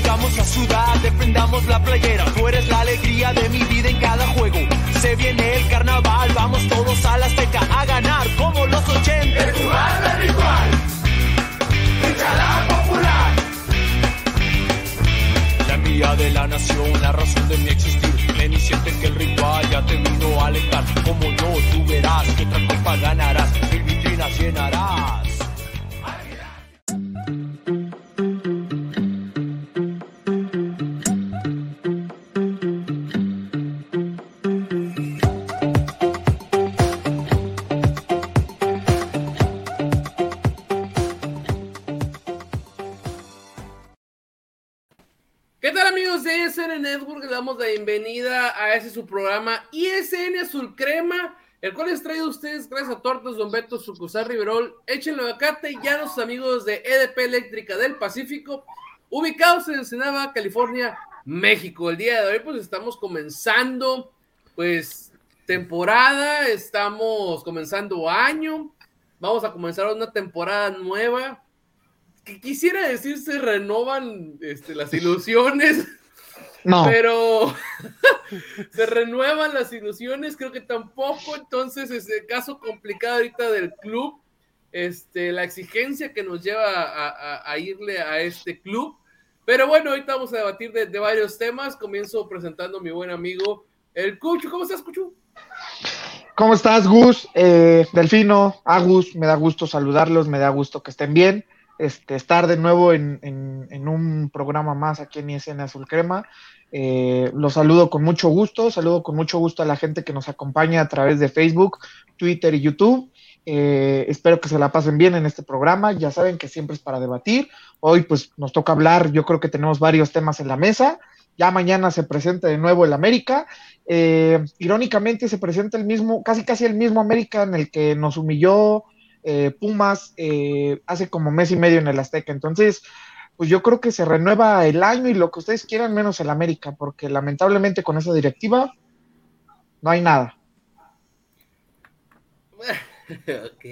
llegamos a Ciudad, defendamos la playera. Tú eres la alegría de mi vida en cada juego. Se viene el carnaval, vamos todos a la Azteca a ganar como los 80. El jugar de ritual, popular. La envidia de la nación, la razón de mi existir. Ven y siente que el ritual ya te vino a alentar. Como yo, tú verás que otra copa ganarás. Mil vitrinas llenarás. Gracias a Tortas Don Beto, Sucursal Riverol, Échenlo Acate y a los amigos de EDP Eléctrica del Pacífico, ubicados en Ensenada, California, México. El día de hoy pues estamos comenzando pues temporada, estamos comenzando año, vamos a comenzar una temporada nueva. Que quisiera decir se renovan este, las ilusiones, No, pero se renuevan las ilusiones, creo que tampoco, entonces es el caso complicado ahorita del club, este, la exigencia que nos lleva a, a- a irle a este club, pero bueno, ahorita vamos a debatir de, de varios temas, comienzo presentando a mi buen amigo, el Cucho, ¿cómo estás, Cucho? ¿cómo estás, Gus? Eh, Delfino, Agus, me da gusto saludarlos, me da gusto que estén bien. Este, estar de nuevo en, un programa más aquí en ISN Azul Crema. Eh, los saludo con mucho gusto, saludo con mucho gusto a la gente que nos acompaña a través de Facebook, Twitter y YouTube. Eh, espero que se la pasen bien en este programa. Ya saben que siempre es para debatir. Hoy pues nos toca hablar, yo creo que tenemos varios temas en la mesa. Ya mañana se presenta de nuevo el América. Eh, irónicamente se presenta el mismo, casi casi el mismo América en el que nos humilló eh, Pumas eh, hace como mes y medio en el Azteca. Entonces, pues yo creo que se renueva el año y lo que ustedes quieran menos el América, porque lamentablemente con esa directiva no hay nada. ok.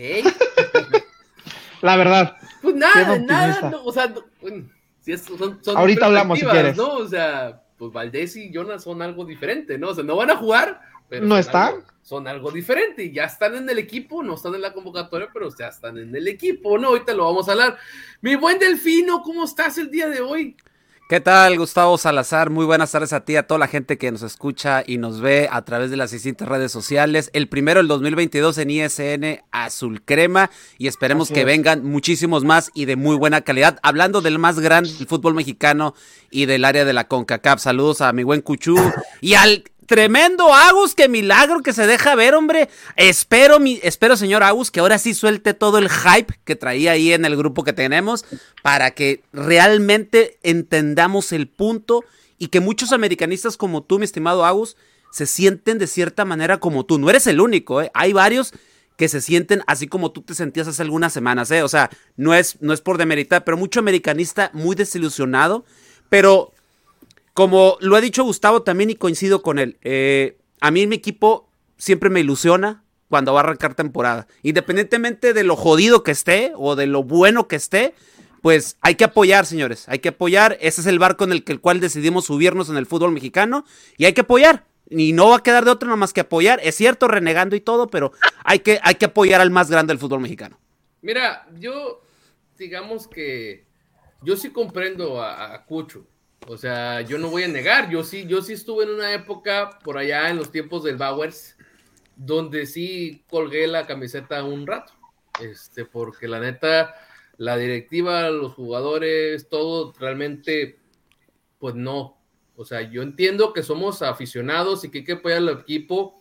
La verdad. Pues nada, nada, no, o sea, no, bueno, si es- son, son Ahorita hablamos, si quieres. ¿no? O sea, pues Valdés y Jonas son algo diferente, ¿no? O sea, no van a jugar, pero ¿No son están? algo- son algo diferente y ya están en el equipo, no están en la convocatoria, pero ya están en el equipo, ¿no? Ahorita lo vamos a hablar. Mi buen Delfino, ¿cómo estás el día de hoy? ¿Qué tal, Gustavo Salazar? Muy buenas tardes a ti, a toda la gente que nos escucha y nos ve a través de las distintas redes sociales. El primero, el 2022 en ISN Azul Crema y esperemos Así que es. vengan muchísimos más y de muy buena calidad. Hablando del más grande fútbol mexicano y del área de la CONCACAF. Saludos a mi buen Cuchú y al tremendo Agus, qué milagro que se deja ver, hombre. Espero, mi, espero, señor Agus, que ahora sí suelte todo el hype que traía ahí en el grupo que tenemos para que realmente entendamos el punto y que muchos americanistas como tú, mi estimado Agus, se sienten de cierta manera como tú. No eres el único, ¿eh? Hay varios que se sienten así como tú te sentías hace algunas semanas, ¿eh? O sea, no es, no es por demeritar, pero mucho americanista muy desilusionado, pero como lo ha dicho Gustavo también y coincido con él, eh, a mí mi equipo siempre me ilusiona cuando va a arrancar temporada. Independientemente de lo jodido que esté o de lo bueno que esté, pues hay que apoyar, señores. Hay que apoyar. Ese es el barco en el, que, el cual decidimos subirnos en el fútbol mexicano y hay que apoyar. Y no va a quedar de otra nada más que apoyar. Es cierto, renegando y todo, pero hay que, hay que apoyar al más grande del fútbol mexicano. Mira, yo, digamos que yo sí comprendo a, a Cucho. O sea, yo no voy a negar, yo sí, yo sí estuve en una época por allá en los tiempos del Bowers, donde sí colgué la camiseta un rato. Este, porque la neta, la directiva, los jugadores, todo realmente, pues no. O sea, yo entiendo que somos aficionados y que hay que apoyar al equipo,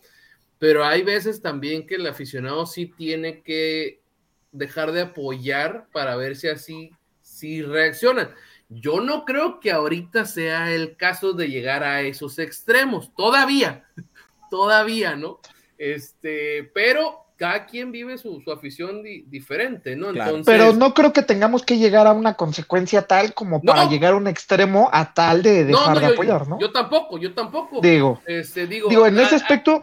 pero hay veces también que el aficionado sí tiene que dejar de apoyar para ver si así si reaccionan. Yo no creo que ahorita sea el caso de llegar a esos extremos, todavía, todavía, ¿no? Este, pero cada quien vive su, afición diferente, ¿no? Pero no creo que tengamos que llegar a una consecuencia tal como para llegar a un extremo a tal de dejar de apoyar, ¿no? Yo tampoco, yo tampoco. Digo, este, digo, en ese ah, aspecto,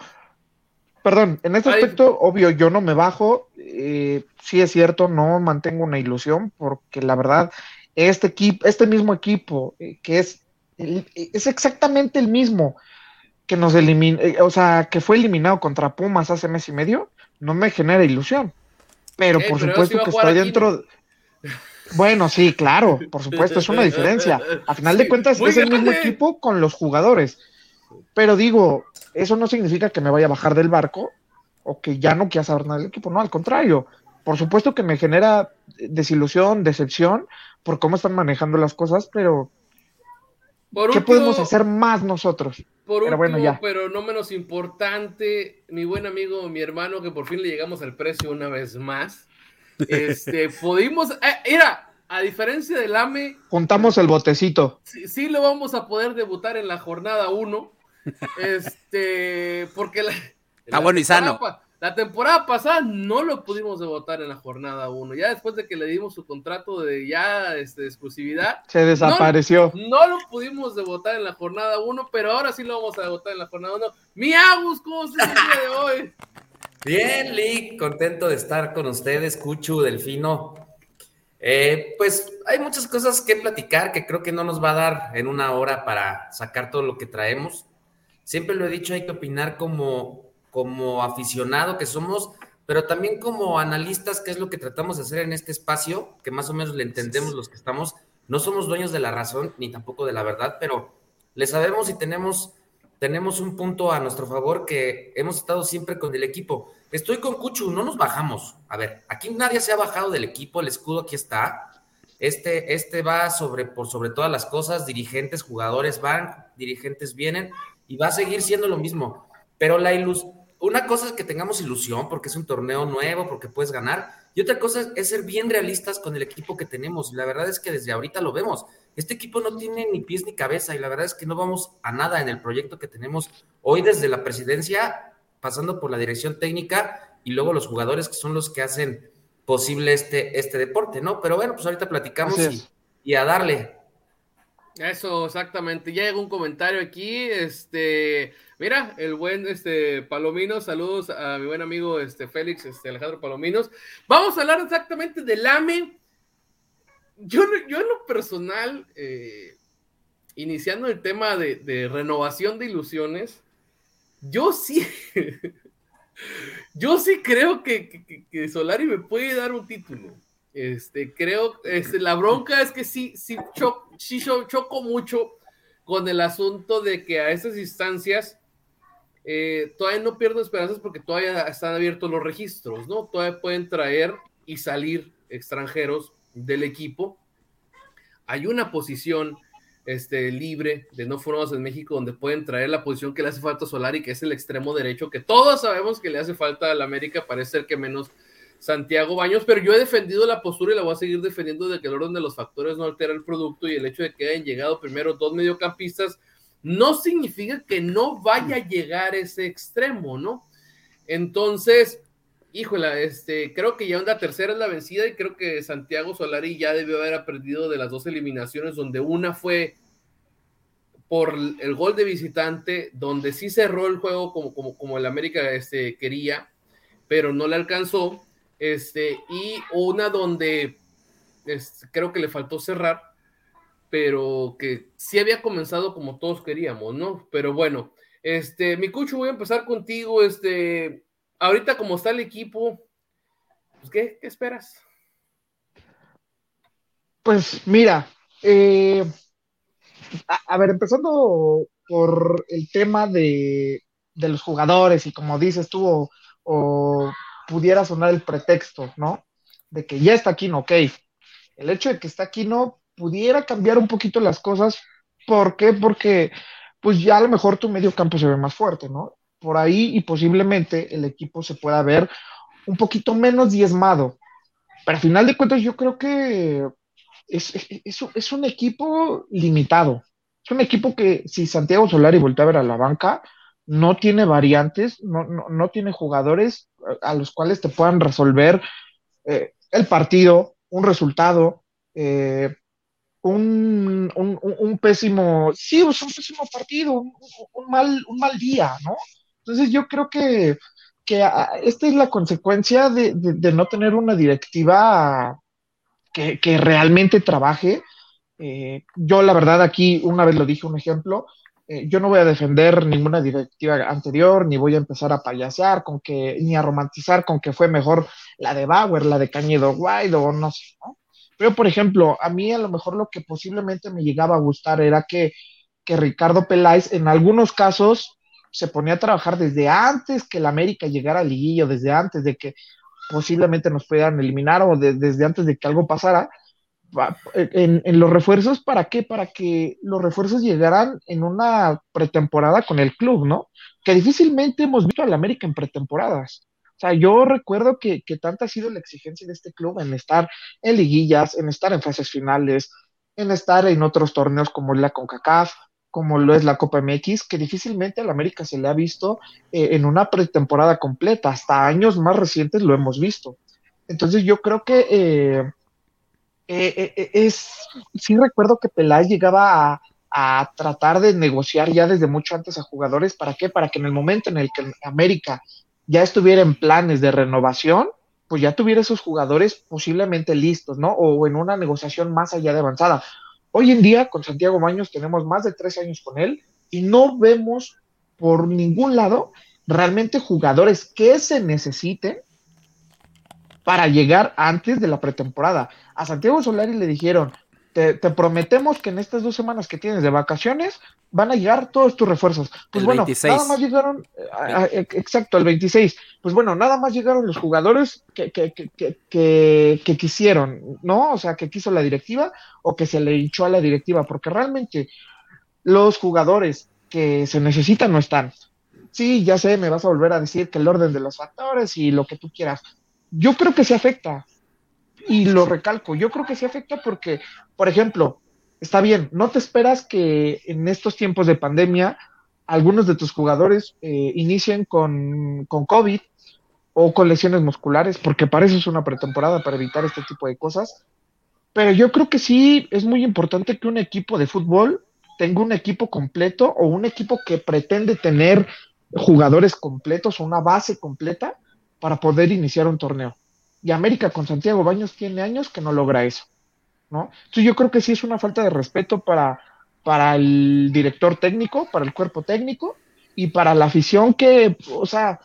perdón, en ese aspecto, obvio, yo no me bajo. Eh, sí es cierto, no mantengo una ilusión, porque la verdad, este equipo, este mismo equipo, eh, que es, es exactamente el mismo que nos eliminó, eh, o sea, que fue eliminado contra Pumas hace mes y medio, no me genera ilusión. Pero por supuesto que estoy dentro. Bueno, sí, claro, por supuesto, es una diferencia. A final de cuentas, es el mismo equipo con los jugadores. Pero digo, eso no significa que me vaya a bajar del barco o que ya no quiera saber nada del equipo. No, al contrario. Por supuesto que me genera desilusión, decepción por cómo están manejando las cosas, pero ¿qué podemos hacer más nosotros? Por pero último, pero no menos importante, mi buen amigo, mi hermano, que por fin le llegamos al precio una vez más. Este, pudimos, eh, a diferencia del AME. Juntamos el botecito. Sí, lo vamos a poder debutar en la jornada 1. Este, porque la. Está bueno y sano. La temporada pasada no lo pudimos debutar en la jornada 1. Ya después de que le dimos su contrato de ya este, exclusividad. Se desapareció. No, lo pudimos debutar en la jornada 1, pero ahora sí lo vamos a debutar en la jornada 1. Mi Agus, ¿cómo se el día de hoy? Bien, Lee, contento de estar con ustedes, Cuchu, Delfino. Eh, pues hay muchas cosas que platicar que creo que no nos va a dar en una hora para sacar todo lo que traemos. Siempre lo he dicho, hay que opinar como como aficionado que somos, pero también como analistas, que es lo que tratamos de hacer en este espacio, que más o menos le entendemos los que estamos. No somos dueños de la razón ni tampoco de la verdad, pero le sabemos y tenemos, tenemos un punto a nuestro favor que hemos estado siempre con el equipo. Estoy con Cuchu, no nos bajamos. A ver, aquí nadie se ha bajado del equipo, el escudo aquí está. Este, este va sobre, por sobre todas las cosas, dirigentes, jugadores van, dirigentes vienen y va a seguir siendo lo mismo. Pero la ilusión una cosa es que tengamos ilusión porque es un torneo nuevo, porque puedes ganar, y otra cosa es ser bien realistas con el equipo que tenemos. La verdad es que desde ahorita lo vemos. Este equipo no tiene ni pies ni cabeza y la verdad es que no vamos a nada en el proyecto que tenemos hoy desde la presidencia, pasando por la dirección técnica y luego los jugadores que son los que hacen posible este, este deporte, ¿no? Pero bueno, pues ahorita platicamos y, y, a darle. Eso, exactamente. Ya llegó un comentario aquí, este, Mira, el buen este, Palominos, saludos a mi buen amigo este, Félix este, Alejandro Palominos. Vamos a hablar exactamente del AME. Yo, yo en lo personal, eh, iniciando el tema de, renovación de ilusiones, yo sí, yo sí creo que, Solari me puede dar un título. Este, creo, este, la bronca es que sí, sí, sí choco mucho con el asunto de que a esas instancias eh, todavía no pierdo esperanzas porque todavía están abiertos los registros, ¿no? Todavía pueden traer y salir extranjeros del equipo. Hay una posición este, libre de no formados en México donde pueden traer la posición que le hace falta a Solari, que es el extremo derecho, que todos sabemos que le hace falta al América, parece ser que menos Santiago Baños, pero yo he defendido la postura y la voy a seguir defendiendo de que el orden de los factores no altera el producto y el hecho de que hayan llegado primero dos mediocampistas no significa que no vaya a llegar ese extremo, ¿no? Entonces, híjole, este, creo que ya una tercera es la vencida y creo que Santiago Solari ya debió haber aprendido de las dos eliminaciones, donde una fue por el gol de visitante, donde sí cerró el juego como, como, como el América este, quería, pero no le alcanzó, este, y una donde este, creo que le faltó cerrar, pero que sí había comenzado como todos queríamos, ¿no? Pero bueno, este, mi cucho, voy a empezar contigo, este, ahorita como está el equipo, pues, ¿qué, esperas? Pues mira, eh, a, ver, empezando por el tema de, de, los jugadores y como dices tú, o, pudiera sonar el pretexto, ¿no? De que ya está aquí, no, ok. El hecho de que está aquí, no, pudiera cambiar un poquito las cosas. ¿Por qué? Porque pues ya a lo mejor tu medio campo se ve más fuerte, ¿no? Por ahí y posiblemente el equipo se pueda ver un poquito menos diezmado. Pero al final de cuentas yo creo que es, es, es, un equipo limitado. Es un equipo que si Santiago Solari voltea a ver a la banca, no tiene variantes, no, no, no tiene jugadores a los cuales te puedan resolver eh, el partido, un resultado, eh, un, un, un, pésimo, sí, un pésimo partido, un, mal, un mal día, ¿no? Entonces yo creo que, que esta es la consecuencia de, de, no tener una directiva que, que realmente trabaje. Eh, yo la verdad aquí, una vez lo dije, un ejemplo, eh, yo no voy a defender ninguna directiva anterior, ni voy a empezar a payasear con que, ni a romantizar con que fue mejor la de Bauer, la de Cañedo Guaido, o no sé, ¿no? Pero, por ejemplo, a mí a lo mejor lo que posiblemente me llegaba a gustar era que, que Ricardo Peláez en algunos casos se ponía a trabajar desde antes que el América llegara al liguillo, desde antes de que posiblemente nos pudieran eliminar o desde antes de que algo pasara, en, los refuerzos, ¿para qué? Para que los refuerzos llegaran en una pretemporada con el club, ¿no? Que difícilmente hemos visto al América en pretemporadas. O sea, yo recuerdo que, que tanta ha sido la exigencia de este club en estar en liguillas, en estar en fases finales, en estar en otros torneos como la CONCACAF, como lo es la Copa MX, que difícilmente al América se le ha visto eh, en una pretemporada completa. Hasta años más recientes lo hemos visto. Entonces yo creo que eh, eh, eh, eh, es, sí recuerdo que Peláez llegaba a, tratar de negociar ya desde mucho antes a jugadores, ¿para qué? Para que en el momento en el que América ya estuviera en planes de renovación, pues ya tuviera esos jugadores posiblemente listos, ¿no? O en una negociación más allá de avanzada. Hoy en día, con Santiago Baños, tenemos más de tres años con él y no vemos por ningún lado realmente jugadores que se necesiten para llegar antes de la pretemporada. A Santiago Solari le dijeron, te, prometemos que en estas dos semanas que tienes de vacaciones van a llegar todos tus refuerzos. Pues bueno, nada más llegaron, eh, exacto, el 26. Pues bueno, nada más llegaron los jugadores que, que, que, que, quisieron, ¿no? O sea, que quiso la directiva o que se le hinchó a la directiva, porque realmente los jugadores que se necesitan no están. Sí, ya sé, me vas a volver a decir que el orden de los factores y lo que tú quieras, yo creo que se afecta. Y lo recalco, yo creo que se afecta porque, por ejemplo, está bien, no te esperas que en estos tiempos de pandemia algunos de tus jugadores eh, inicien con, con COVID o con lesiones musculares, porque para eso es una pretemporada, para evitar este tipo de cosas. Pero yo creo que sí es muy importante que un equipo de fútbol tenga un equipo completo o un equipo que pretende tener jugadores completos o una base completa para poder iniciar un torneo. Y América con Santiago Baños tiene años que no logra eso, ¿no? Entonces yo creo que sí es una falta de respeto para, para el director técnico, para el cuerpo técnico y para la afición que, o sea,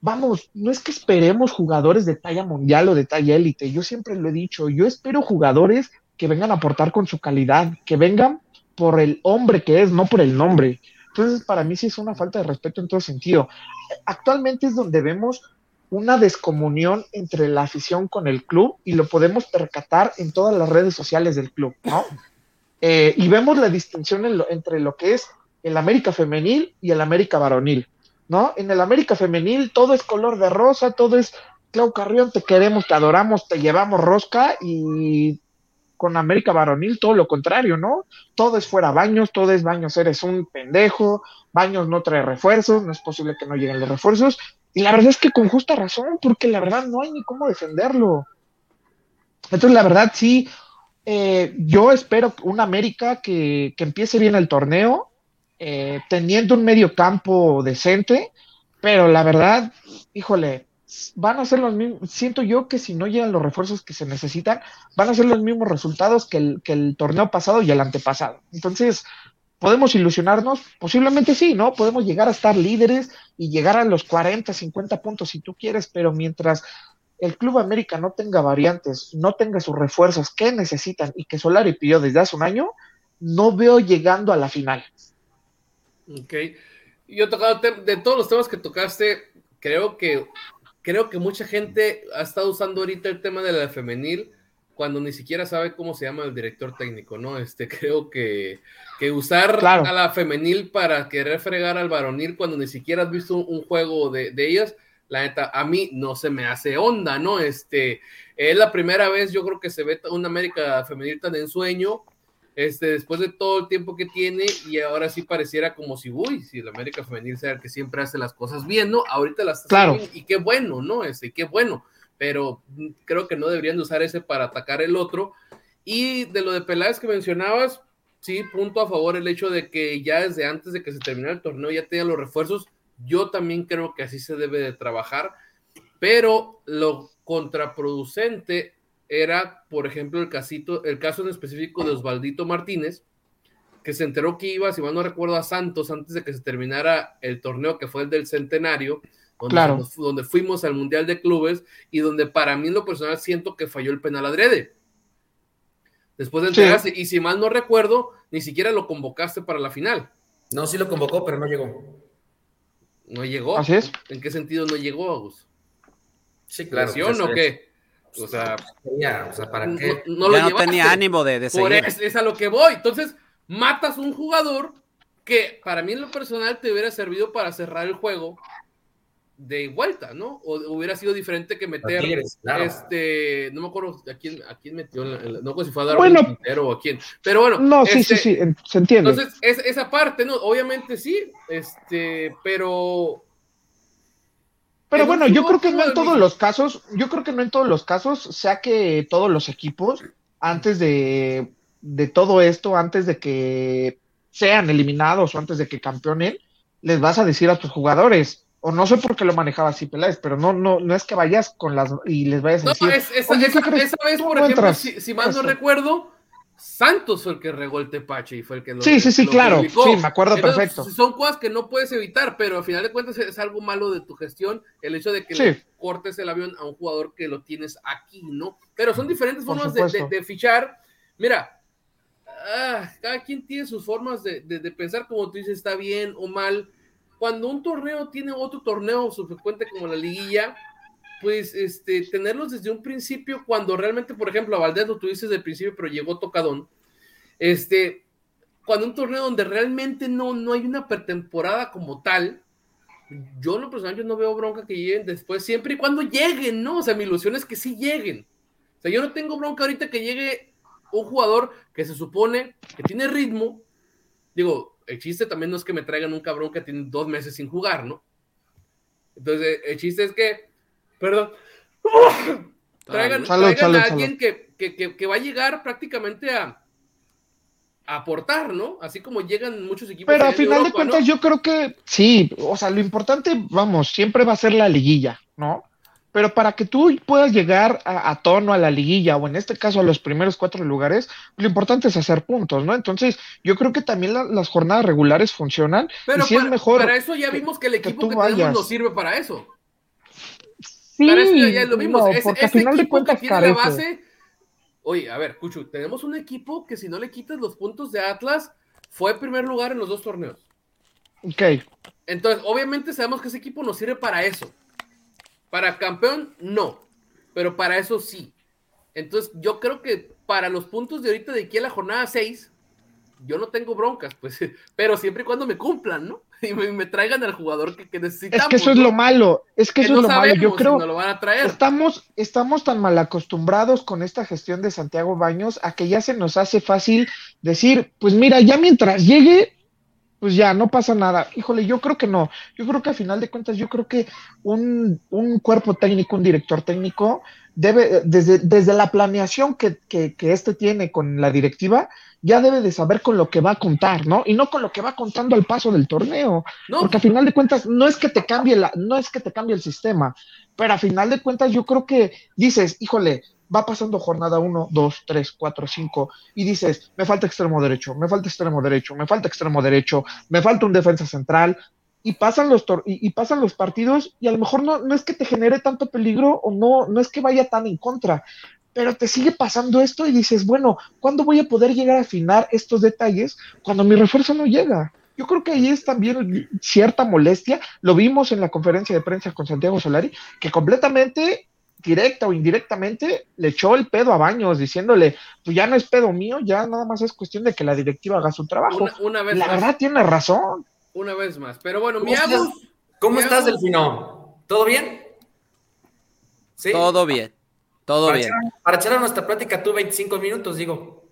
vamos, no es que esperemos jugadores de talla mundial o de talla élite, yo siempre lo he dicho, yo espero jugadores que vengan a aportar con su calidad, que vengan por el hombre que es, no por el nombre. Entonces, para mí sí es una falta de respeto en todo sentido. Actualmente es donde vemos una descomunión entre la afición con el club y lo podemos percatar en todas las redes sociales del club, ¿no? Eh, y vemos la distinción entre lo que es el América femenil y el América varonil, ¿no? En el América femenil todo es color de rosa, todo es Clau Carrión, te queremos, te adoramos, te llevamos rosca y con América varonil todo lo contrario, ¿no? Todo es fuera baños, todo es baños, eres un pendejo, baños no trae refuerzos, no es posible que no lleguen los refuerzos y la verdad es que con justa razón, porque la verdad no hay ni cómo defenderlo. Entonces, la verdad, sí, eh, yo espero un América que, que, empiece bien el torneo, eh, teniendo un medio campo decente, pero la verdad, híjole, van a ser los mismos, siento yo que si no llegan los refuerzos que se necesitan, van a ser los mismos resultados que el, que el torneo pasado y el antepasado. Entonces, ¿Podemos ilusionarnos? Posiblemente sí, ¿no? Podemos llegar a estar líderes y llegar a los 40, 50 puntos si tú quieres, pero mientras el Club América no tenga variantes, no tenga sus refuerzos que necesitan y que Solari pidió desde hace un año, no veo llegando a la final. Ok. Yo tocado de todos los temas que tocaste, creo que creo que mucha gente ha estado usando ahorita el tema de la femenil cuando ni siquiera sabe cómo se llama el director técnico, ¿no? Este, creo que, que usar a la femenil para querer fregar al varonil cuando ni siquiera has visto un, juego de, ellas, la neta, a mí no se me hace onda, ¿no? Este, es la primera vez, yo creo que se ve una América femenil tan en sueño, este, después de todo el tiempo que tiene, y ahora sí pareciera como si, uy, si la América femenil sea el que siempre hace las cosas bien, ¿no? Ahorita las Claro. bien, y qué bueno, ¿no? Este, qué bueno, pero creo que no deberían de usar ese para atacar el otro. Y de lo de Peláez que mencionabas, sí, punto a favor el hecho de que ya desde antes de que se terminara el torneo ya tenía los refuerzos. Yo también creo que así se debe de trabajar, pero lo contraproducente era, por ejemplo, el, casito, el caso en específico de Osvaldito Martínez, que se enteró que iba, si mal no recuerdo, a Santos antes de que se terminara el torneo que fue el del centenario, donde, Claro. nos- donde fuimos al Mundial de Clubes y donde para mí en lo personal siento que falló el penal adrede. Después de Sí. enterarse, y si mal no recuerdo, ni siquiera lo convocaste para la final. No, sí lo convocó, pero no llegó. No llegó. Así es. ¿En qué sentido no llegó, Agus? Sí, claro. ¿Lesión pues, o qué? O sea, Ya, o sea, ¿para no, qué? no lo ya no llevaste. tenía ánimo de, de Por seguir. es, es a lo que voy. Entonces, matas un jugador que para mí en lo personal te hubiera servido para cerrar el juego de vuelta, ¿no? O hubiera sido diferente que meter, Tigres, claro. este, no me acuerdo a quién, a quién metió, en la- en la- no sé si fue a Darwin Bueno. Quintero o a quién, pero bueno. No, sí, este, sí, sí, en- se entiende. Entonces, es, esa parte, ¿no? Obviamente sí, este, pero Pero en bueno, yo creo que no en todos los casos, yo creo que no en todos los casos, sea que todos los equipos, antes de, de todo esto, antes de que sean eliminados o antes de que campeonen, les vas a decir a tus jugadores, o no sé por qué lo manejaba así Peláez, pero no, no, no es que vayas con las y les vayas a No, decir, es, esa, "Oye, ¿qué esa- crees? esa vez, por no ejemplo, entras". si, si mal no recuerdo, Santos fue el que regó el tepache y fue el que lo Sí, sí, sí, claro. publicó. Sí, me acuerdo Entonces, perfecto. Son cosas que no puedes evitar, pero al final de cuentas es algo malo de tu gestión el hecho de que Sí. le cortes el avión a un jugador que lo tienes aquí, ¿no? Pero son diferentes formas de, de- supuesto. de fichar. Mira, ah, cada quien tiene sus formas de- de pensar, como tú dices, está bien o mal. Cuando un torneo tiene otro torneo subsecuente como la liguilla, pues este, tenerlos desde un principio, cuando realmente, por ejemplo, a Valdés lo tuviste desde el principio, pero llegó tocadón. Este, cuando un torneo donde realmente no, no hay una pretemporada como tal, yo en lo personal yo no veo bronca que lleguen después, siempre y cuando lleguen, ¿no? O sea, mi ilusión es que sí lleguen. O sea, yo no tengo bronca ahorita que llegue un jugador que se supone que tiene ritmo. Digo, el chiste también no es que me traigan un cabrón que tiene dos meses sin jugar, ¿no? Entonces, el chiste es que, perdón, traigan, Salud, traigan salud, a alguien que, que, que, que va a llegar prácticamente a, a aportar, ¿no? Así como llegan muchos equipos. Pero a final de cuentas, ¿no? yo creo que sí, o sea, lo importante, vamos, siempre va a ser la liguilla, ¿no? Pero para que tú puedas llegar a, a tono a la liguilla, o en este caso a los primeros cuatro lugares, lo importante es hacer puntos, ¿no? Entonces, yo creo que también la- las jornadas regulares funcionan, Pero y si para, es mejor. para eso ya vimos que el equipo que, tenemos nos sirve para eso. Sí, para eso ya, lo vimos. no, ese porque ese al final de equipo que tiene la base. Oye, a ver, Cuchu, tenemos un equipo que si no le quitas los puntos de Atlas, fue primer lugar en los dos torneos. Ok, Entonces, obviamente sabemos que ese equipo nos sirve para eso. Para campeón, no. Pero para eso sí. Entonces, yo creo que para los puntos de ahorita de aquí a la jornada 6, yo no tengo broncas, pues, pero siempre y cuando me cumplan, ¿no? Y me, me traigan al jugador que, que necesitamos. es que eso es lo malo, es que Que eso no es lo malo, yo si creo. nos lo van a traer. Estamos, estamos tan mal acostumbrados con esta gestión de Santiago Baños a que ya se nos hace fácil decir, pues mira, ya mientras llegue, pues ya no pasa nada. Híjole, yo creo que no. Yo creo que a final de cuentas, yo creo que un, un cuerpo técnico, un director técnico, debe, desde, desde la planeación que, que, que este tiene con la directiva, ya debe de saber con lo que va a contar, ¿no? Y no con lo que va contando al paso del torneo. No, Porque a final de cuentas no es que te cambie la, no es que te cambie el sistema, pero a final de cuentas yo creo que dices, híjole, va pasando jornada 1, 2, 3, 4, 5, y dices, me falta extremo derecho, me falta extremo derecho, me falta extremo derecho, me falta un defensa central, y pasan los tor- y, pasan los partidos, y a lo mejor no, no es que te genere tanto peligro, o no, no es que vaya tan en contra, pero te sigue pasando esto y dices, bueno, ¿cuándo voy a poder llegar a afinar estos detalles cuando mi refuerzo no llega? Yo creo que ahí es también cierta molestia. Lo vimos en la conferencia de prensa con Santiago Solari, que completamente, directa o indirectamente, le echó el pedo a Baños, diciéndole, pues ya no es pedo mío, ya nada más es cuestión de que la directiva haga su trabajo. una, una vez la más. verdad tiene razón. Una vez más. Pero bueno, mi ¿Cómo ¿Cómo mi estás, Delfino? ¿Todo bien? Sí. Todo bien. Todo para, bien. echar, para echar a nuestra plática tú 25 minutos, digo.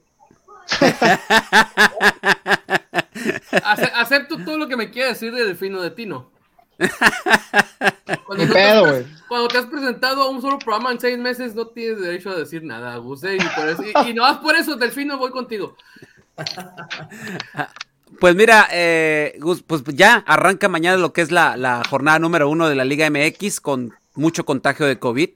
Ace- acepto todo lo que me quiera decir de Delfino de Tino. Cuando, te has- güey. cuando te has presentado a un solo programa en seis meses, no tienes derecho a decir nada, Gus. ¿eh? Y, por eso, y, y no más por eso, Delfino, voy contigo. Pues mira, eh, Gus, pues ya arranca mañana lo que es la, la jornada número uno de la Liga MX con mucho contagio de COVID.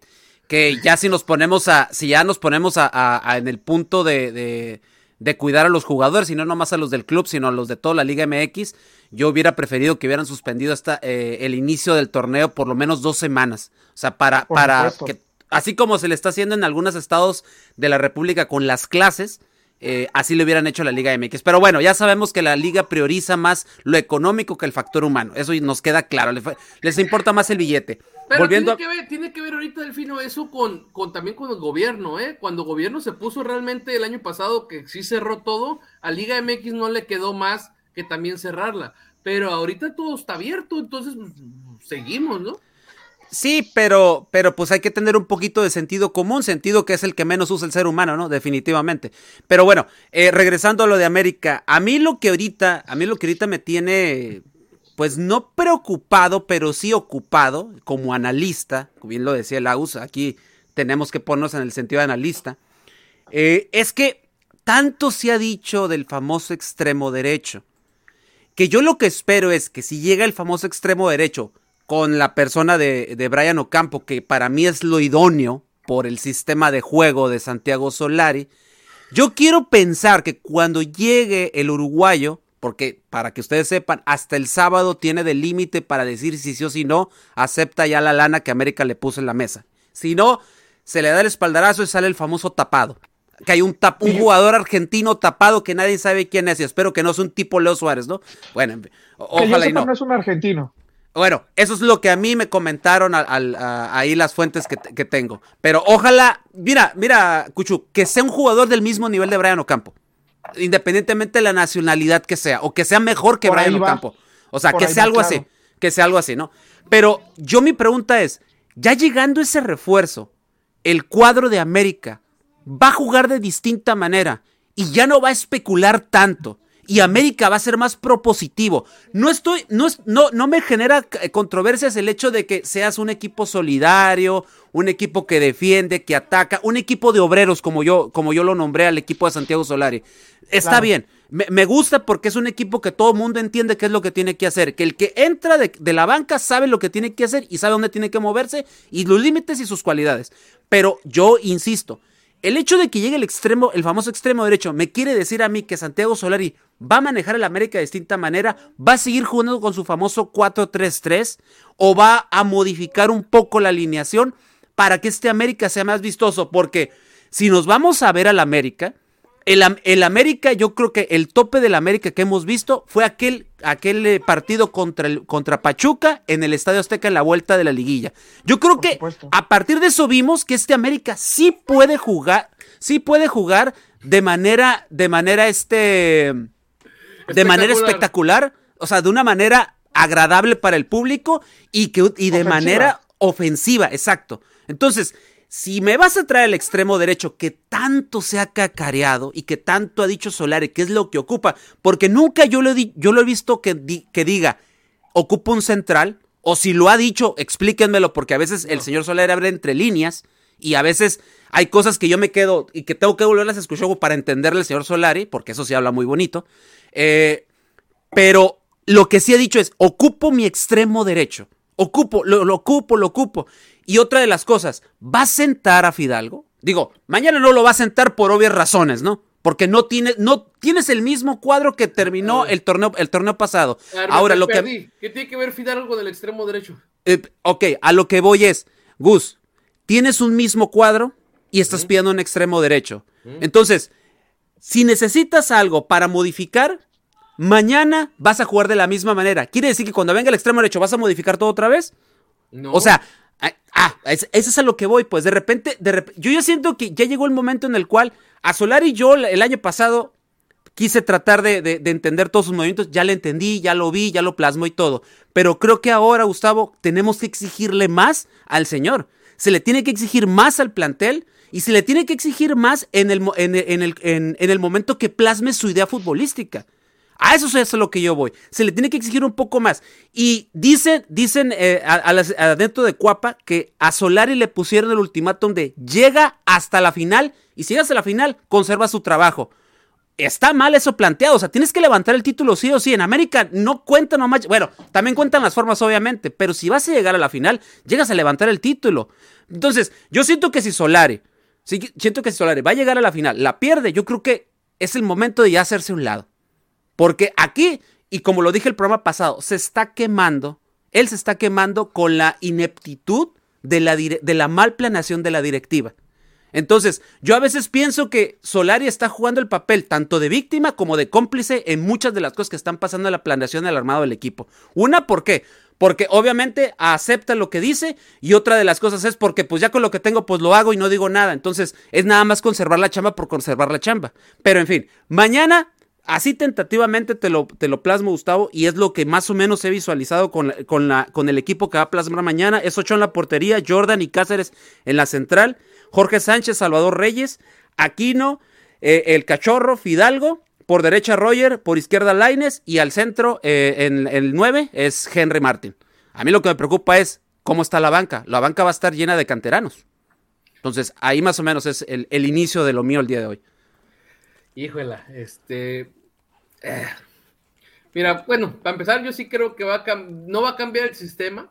Que ya si nos ponemos a, si ya nos ponemos a, a- a en el punto de, de, de cuidar a los jugadores, y no nomás a los del club, sino a los de toda la Liga MX, yo hubiera preferido que hubieran suspendido hasta eh, el inicio del torneo por lo menos dos semanas. O sea, para, Por para supuesto. que, así como se le está haciendo en algunos estados de la República con las clases, eh, así le hubieran hecho la Liga MX. Pero bueno, ya sabemos que la Liga prioriza más lo económico que el factor humano. Eso nos queda claro. Les, les importa más el billete. Pero Volviendo tiene, que ver, tiene que ver ahorita, Delfino, eso con, con también con el gobierno, ¿eh? Cuando el gobierno se puso realmente el año pasado, que sí cerró todo, a Liga MX no le quedó más que también cerrarla. Pero ahorita todo está abierto, entonces pues, seguimos, ¿no? Sí, pero, pero pues hay que tener un poquito de sentido común, sentido que es el que menos usa el ser humano, ¿no? Definitivamente. Pero bueno, eh, regresando a lo de América, a mí lo que ahorita, a mí lo que ahorita me tiene, pues no preocupado, pero sí ocupado como analista, como bien lo decía el Aus, aquí tenemos que ponernos en el sentido de analista, eh, es que tanto se ha dicho del famoso extremo derecho, que yo lo que espero es que si llega el famoso extremo derecho con la persona de, de Brian Ocampo, que para mí es lo idóneo por el sistema de juego de Santiago Solari, yo quiero pensar que cuando llegue el uruguayo, porque para que ustedes sepan, hasta el sábado tiene de límite para decir si sí o si no, acepta ya la lana que América le puso en la mesa. Si no, se le da el espaldarazo y sale el famoso tapado. Que hay un, tap- un jugador argentino tapado que nadie sabe quién es y espero que no sea un tipo Leo Suárez, ¿no? Bueno, o- Que yo ojalá y no. no es un argentino. Bueno, eso es lo que a mí me comentaron al- al- a- ahí las fuentes que, que tengo. Pero ojalá, mira, mira, Cuchu, que sea un jugador del mismo nivel de Brian Ocampo. Independientemente de la nacionalidad que sea, o que sea mejor que Por Brian. Ocampo. O sea, Por que sea va, algo claro. así. Que sea algo así, ¿no? Pero yo mi pregunta es, ya llegando ese refuerzo, el cuadro de América va a jugar de distinta manera y ya no va a especular tanto. Y América va a ser más propositivo. No estoy, no, es- no, no me genera controversias el hecho de que seas un equipo solidario, un equipo que defiende, que ataca, un equipo de obreros como yo, como yo lo nombré al equipo de Santiago Solari. Está Claro. bien. Me, me gusta porque es un equipo que todo el mundo entiende qué es lo que tiene que hacer. Que el que entra de, de la banca sabe lo que tiene que hacer y sabe dónde tiene que moverse y los límites y sus cualidades. Pero yo insisto, el hecho de que llegue el extremo, el famoso extremo derecho, me quiere decir a mí que Santiago Solari va a manejar el América de distinta manera, va a seguir jugando con su famoso 4-3-3 o va a modificar un poco la alineación para que este América sea más vistoso. Porque si nos vamos a ver al América, el, el América, yo creo que el tope del América que hemos visto fue aquel, aquel eh, partido contra, el, contra Pachuca en el Estadio Azteca en la vuelta de la liguilla. Yo creo Por que supuesto. a partir de eso vimos que este América sí puede jugar, sí puede jugar de manera, de manera este, de manera espectacular, o sea, de una manera agradable para el público y que y de Ofensiva. manera ofensiva, exacto. Entonces, si me vas a traer el extremo derecho que tanto se ha cacareado y que tanto ha dicho Solari, que es lo que ocupa, porque nunca yo lo he, yo lo he visto que, di- que diga, ocupa un central, o si lo ha dicho, explíquenmelo, porque a veces el señor Solari abre entre líneas y a veces hay cosas que yo me quedo y que tengo que volverlas a escuchar para entenderle al señor Solari, porque eso sí habla muy bonito. Eh, pero lo que sí he dicho es, ocupo mi extremo derecho. Ocupo, lo, lo ocupo, lo ocupo. Y otra de las cosas, ¿va a sentar a Fidalgo? Digo, mañana no lo va a sentar por obvias razones, ¿no? Porque no, tiene, no tienes el mismo cuadro que terminó el torneo, el torneo pasado. A ver, me- Ahora, lo que... ¿Qué tiene que ver Fidalgo con el extremo derecho? Eh, ok, a lo que voy es, Gus, tienes un mismo cuadro y estás pidiendo un extremo derecho. Entonces, si necesitas algo para modificar, mañana vas a jugar de la misma manera. ¿Quiere decir que cuando venga el extremo derecho vas a modificar todo otra vez? No. O sea, ah, ah, es- eso es a lo que voy, pues de repente, de yo ya siento que ya llegó el momento en el cual a Solari y yo el año pasado quise tratar de, de- de entender todos sus movimientos, ya le entendí, ya lo vi, ya lo plasmo y todo. Pero creo que ahora, Gustavo, tenemos que exigirle más al señor. se le tiene que exigir más al plantel y se le tiene que exigir más en el, en, el, en, el momento que plasme su idea futbolística. A eso es a lo que yo voy. Se le tiene que exigir un poco más. Y dicen, dicen eh, adentro de Cuapa que a Solari le pusieron el ultimátum de llega hasta la final y si llegas a la final, conserva su trabajo. Está mal eso planteado, o sea, tienes que levantar el título sí o sí. En América no cuentan nomás, bueno, también cuentan las formas obviamente, pero si vas a llegar a la final, llegas a levantar el título. Entonces, yo siento que si Solari, siento que si Solari va a llegar a la final, la pierde, yo creo que es el momento de ya hacerse un lado. Porque aquí, y como lo dije el programa pasado, se está quemando, él se está quemando con la ineptitud de la, de la mal planeación de la directiva. Entonces, yo a veces pienso que Solari está jugando el papel tanto de víctima como de cómplice en muchas de las cosas que están pasando en la planeación del armado del equipo. Una, ¿por qué? Porque obviamente acepta lo que dice y otra de las cosas es porque pues ya con lo que tengo pues lo hago y no digo nada. Entonces es nada más conservar la chamba por conservar la chamba. Pero en fin, mañana así tentativamente te lo, plasmo Gustavo y es lo que más o menos he visualizado con, el equipo que va a plasmar mañana. Es Ocho en la portería, Jordan y Cáceres en la central. Jorge Sánchez, Salvador Reyes, Aquino, eh, el Cachorro, Fidalgo, por derecha Roger, por izquierda Laines y al centro, eh, en, el 9, es Henry Martin. A mí lo que me preocupa es cómo está la banca. La banca va a estar llena de canteranos. Entonces, ahí más o menos es el, inicio de lo mío el día de hoy. Híjole, este. Eh, mira, bueno, para empezar, yo sí creo que va no va a cambiar el sistema.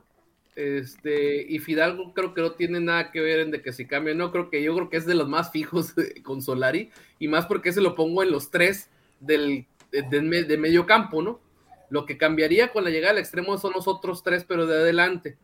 Este, y Fidalgo creo que no tiene nada que ver en de que si cambie, no, creo que yo creo que es de los más fijos con Solari, y más porque se lo pongo en los tres del, de, medio campo, ¿no? Lo que cambiaría con la llegada al extremo son los otros tres, pero de adelante.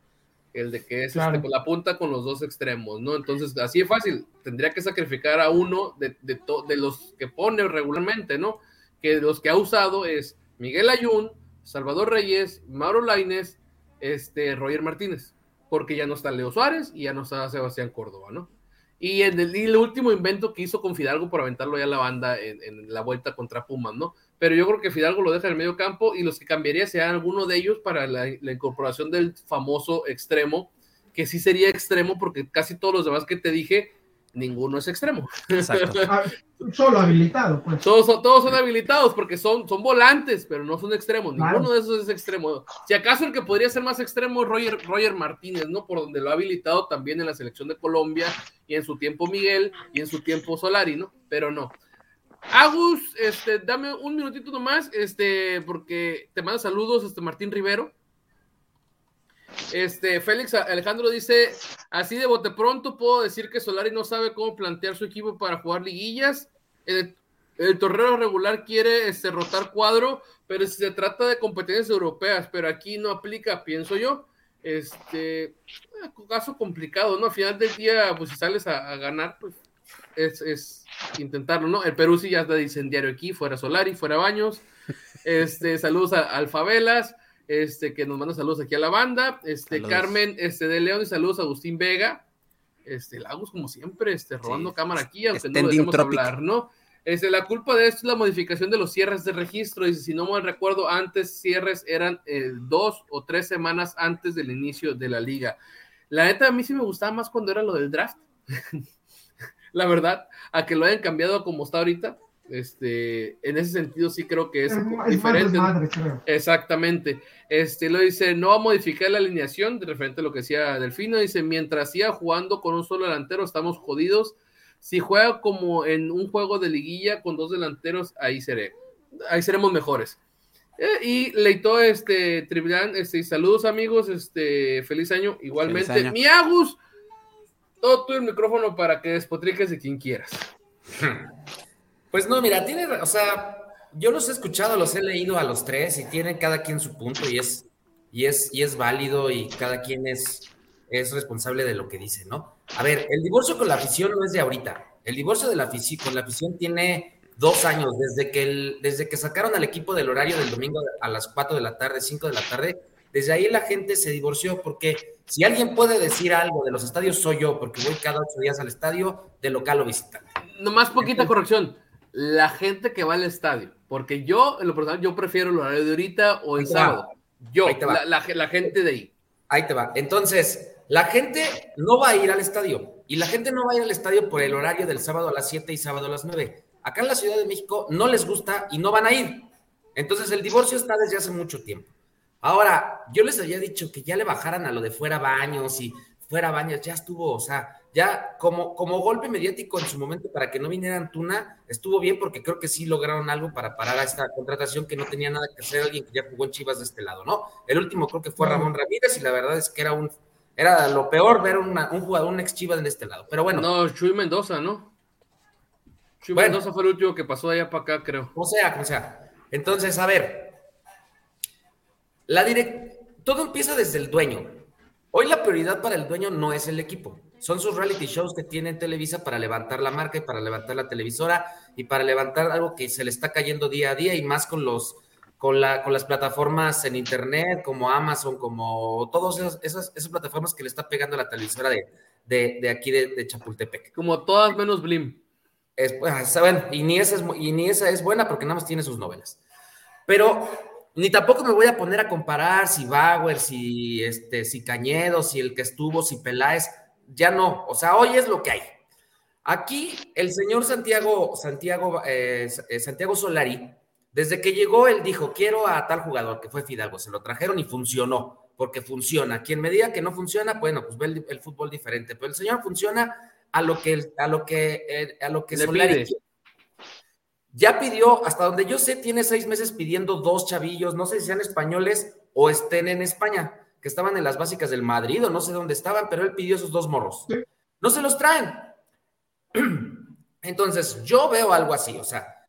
El de que es este, con la punta con los dos extremos, ¿no? Entonces, así es fácil. Tendría que sacrificar a uno de, de, de los que pone regularmente, ¿no? Que los que ha usado es Miguel Ayun, Salvador Reyes, Mauro Laines, este, Roger Martínez, porque ya no está Leo Suárez y ya no está Sebastián Córdoba, ¿no? Y en el, último invento que hizo con Fidalgo por aventarlo ya a la banda en, la vuelta contra Pumas, ¿no? Pero yo creo que Fidalgo lo deja en el medio campo y los que cambiaría serían alguno de ellos para la, la incorporación del famoso extremo, que sí sería extremo porque casi todos los demás que te dije ninguno es extremo. Exacto. Ah, solo habilitado, pues. Todos son, todos son habilitados porque son, son volantes, pero no son extremos. Ninguno de esos es extremo. Si acaso el que podría ser más extremo es Roger, Roger Martínez, ¿no? Por donde lo ha habilitado también en la selección de Colombia y en su tiempo Miguel y en su tiempo Solari, ¿no? Pero no. Agus, este, dame un minutito nomás, este, porque te manda saludos, este Martín Rivero. Este, Félix Alejandro dice, así de bote pronto puedo decir que Solari no sabe cómo plantear su equipo para jugar liguillas. El, torneo regular quiere este, rotar cuadro, pero si se trata de competencias europeas, pero aquí no aplica, pienso yo. Este, caso complicado, ¿no? Al final del día, pues si sales a, ganar, pues es, intentarlo, ¿no? El Perú sí ya está de incendiario aquí, fuera Solari, fuera Baños. Este, saludos a Alfabelas este, que nos manda saludos aquí a la banda, este, Carmen, este, de León, y saludos a Agustín Vega, este, Lagos, como siempre, este, robando cámara aquí, aunque no lo dejemos hablar, ¿no? Este, la culpa de esto es la modificación de los cierres de registro, dice, si no me recuerdo, antes cierres eran eh, dos o tres semanas antes del inicio de la liga. La neta, a mí sí me gustaba más cuando era lo del draft, la verdad, a que lo hayan cambiado como está ahorita, este, en ese sentido sí creo que es, diferente. Exactamente. Este lo dice, no va a modificar la alineación, de referente a lo que decía Delfino, dice, mientras siga jugando con un solo delantero, estamos jodidos. Si juega como en un juego de liguilla con dos delanteros, ahí seré, ahí seremos mejores. Eh, y Leito, este, Trivial, este, saludos amigos, este, feliz año, igualmente. Mi Agus, todo tu el micrófono para que despotriques de quien quieras. Pues no, mira, tiene, o sea, yo los he escuchado, los he leído a los tres y tienen cada quien su punto y es, y es, y es válido y cada quien es, es responsable de lo que dice, ¿no? A ver, el divorcio con la afición no es de ahorita. El divorcio de la con la afición tiene dos años, desde que, el, desde que sacaron al equipo del horario del domingo a las 4 de la tarde, 5 de la tarde, desde ahí la gente se divorció porque si alguien puede decir algo de los estadios soy yo, porque voy cada ocho días al estadio de local o visitante. Nomás poquita corrección la gente que va al estadio, porque yo, en lo personal, yo prefiero el horario de ahorita o el sábado. Yo, la, la, gente de ahí. Ahí te va. Entonces, la gente no va a ir al estadio y la gente no va a ir al estadio por el horario del sábado a las 7 y sábado a las 9. Acá en la Ciudad de México no les gusta y no van a ir. Entonces el divorcio está desde hace mucho tiempo. Ahora, yo les había dicho que ya le bajaran a lo de fuera baños y fuera baños, ya estuvo, o sea, ya como, como golpe mediático en su momento para que no vinieran Tuna, estuvo bien porque creo que sí lograron algo para parar a esta contratación que no tenía nada que hacer alguien que ya jugó en Chivas de este lado, ¿no? El último creo que fue Ramón Ramírez y la verdad es que era un era lo peor ver un jugador, un ex Chivas de este lado. Pero bueno. No, Chuy Mendoza, ¿no? Chuy Mendoza fue el último que pasó allá para acá, creo. O sea, como sea. Entonces, a ver. La direct... Todo empieza desde el dueño. Hoy la prioridad para el dueño no es el equipo. Son sus reality shows que tiene Televisa para levantar la marca y para levantar la televisora y para levantar algo que se le está cayendo día a día y más con los con, la, con las plataformas en internet como Amazon, como todas esas, esas, plataformas que le está pegando a la televisora de, de, aquí de, Chapultepec. Como todas menos Blim. Es, pues, ¿saben? Y ni, esa es, y ni esa es buena porque nada más tiene sus novelas. Pero ni tampoco me voy a poner a comparar si Bauer, si, este, si Cañedo, si el que estuvo, si Peláez ya no, o sea, hoy es lo que hay. Aquí el señor Santiago, Santiago, eh, eh, Santiago Solari, desde que llegó, él dijo, quiero a tal jugador, que fue Fidalgo, se lo trajeron y funcionó, porque funciona. Quien me diga que no funciona, bueno, pues ve el, fútbol diferente, pero el señor funciona a lo que, a lo que, eh, a lo que Solari Ya pidió, hasta donde yo sé, tiene seis meses pidiendo dos chavillos, no sé si sean españoles o estén en España que estaban en las básicas del Madrid o no sé dónde estaban, pero él pidió esos dos morros. No se los traen. Entonces, yo veo algo así, o sea,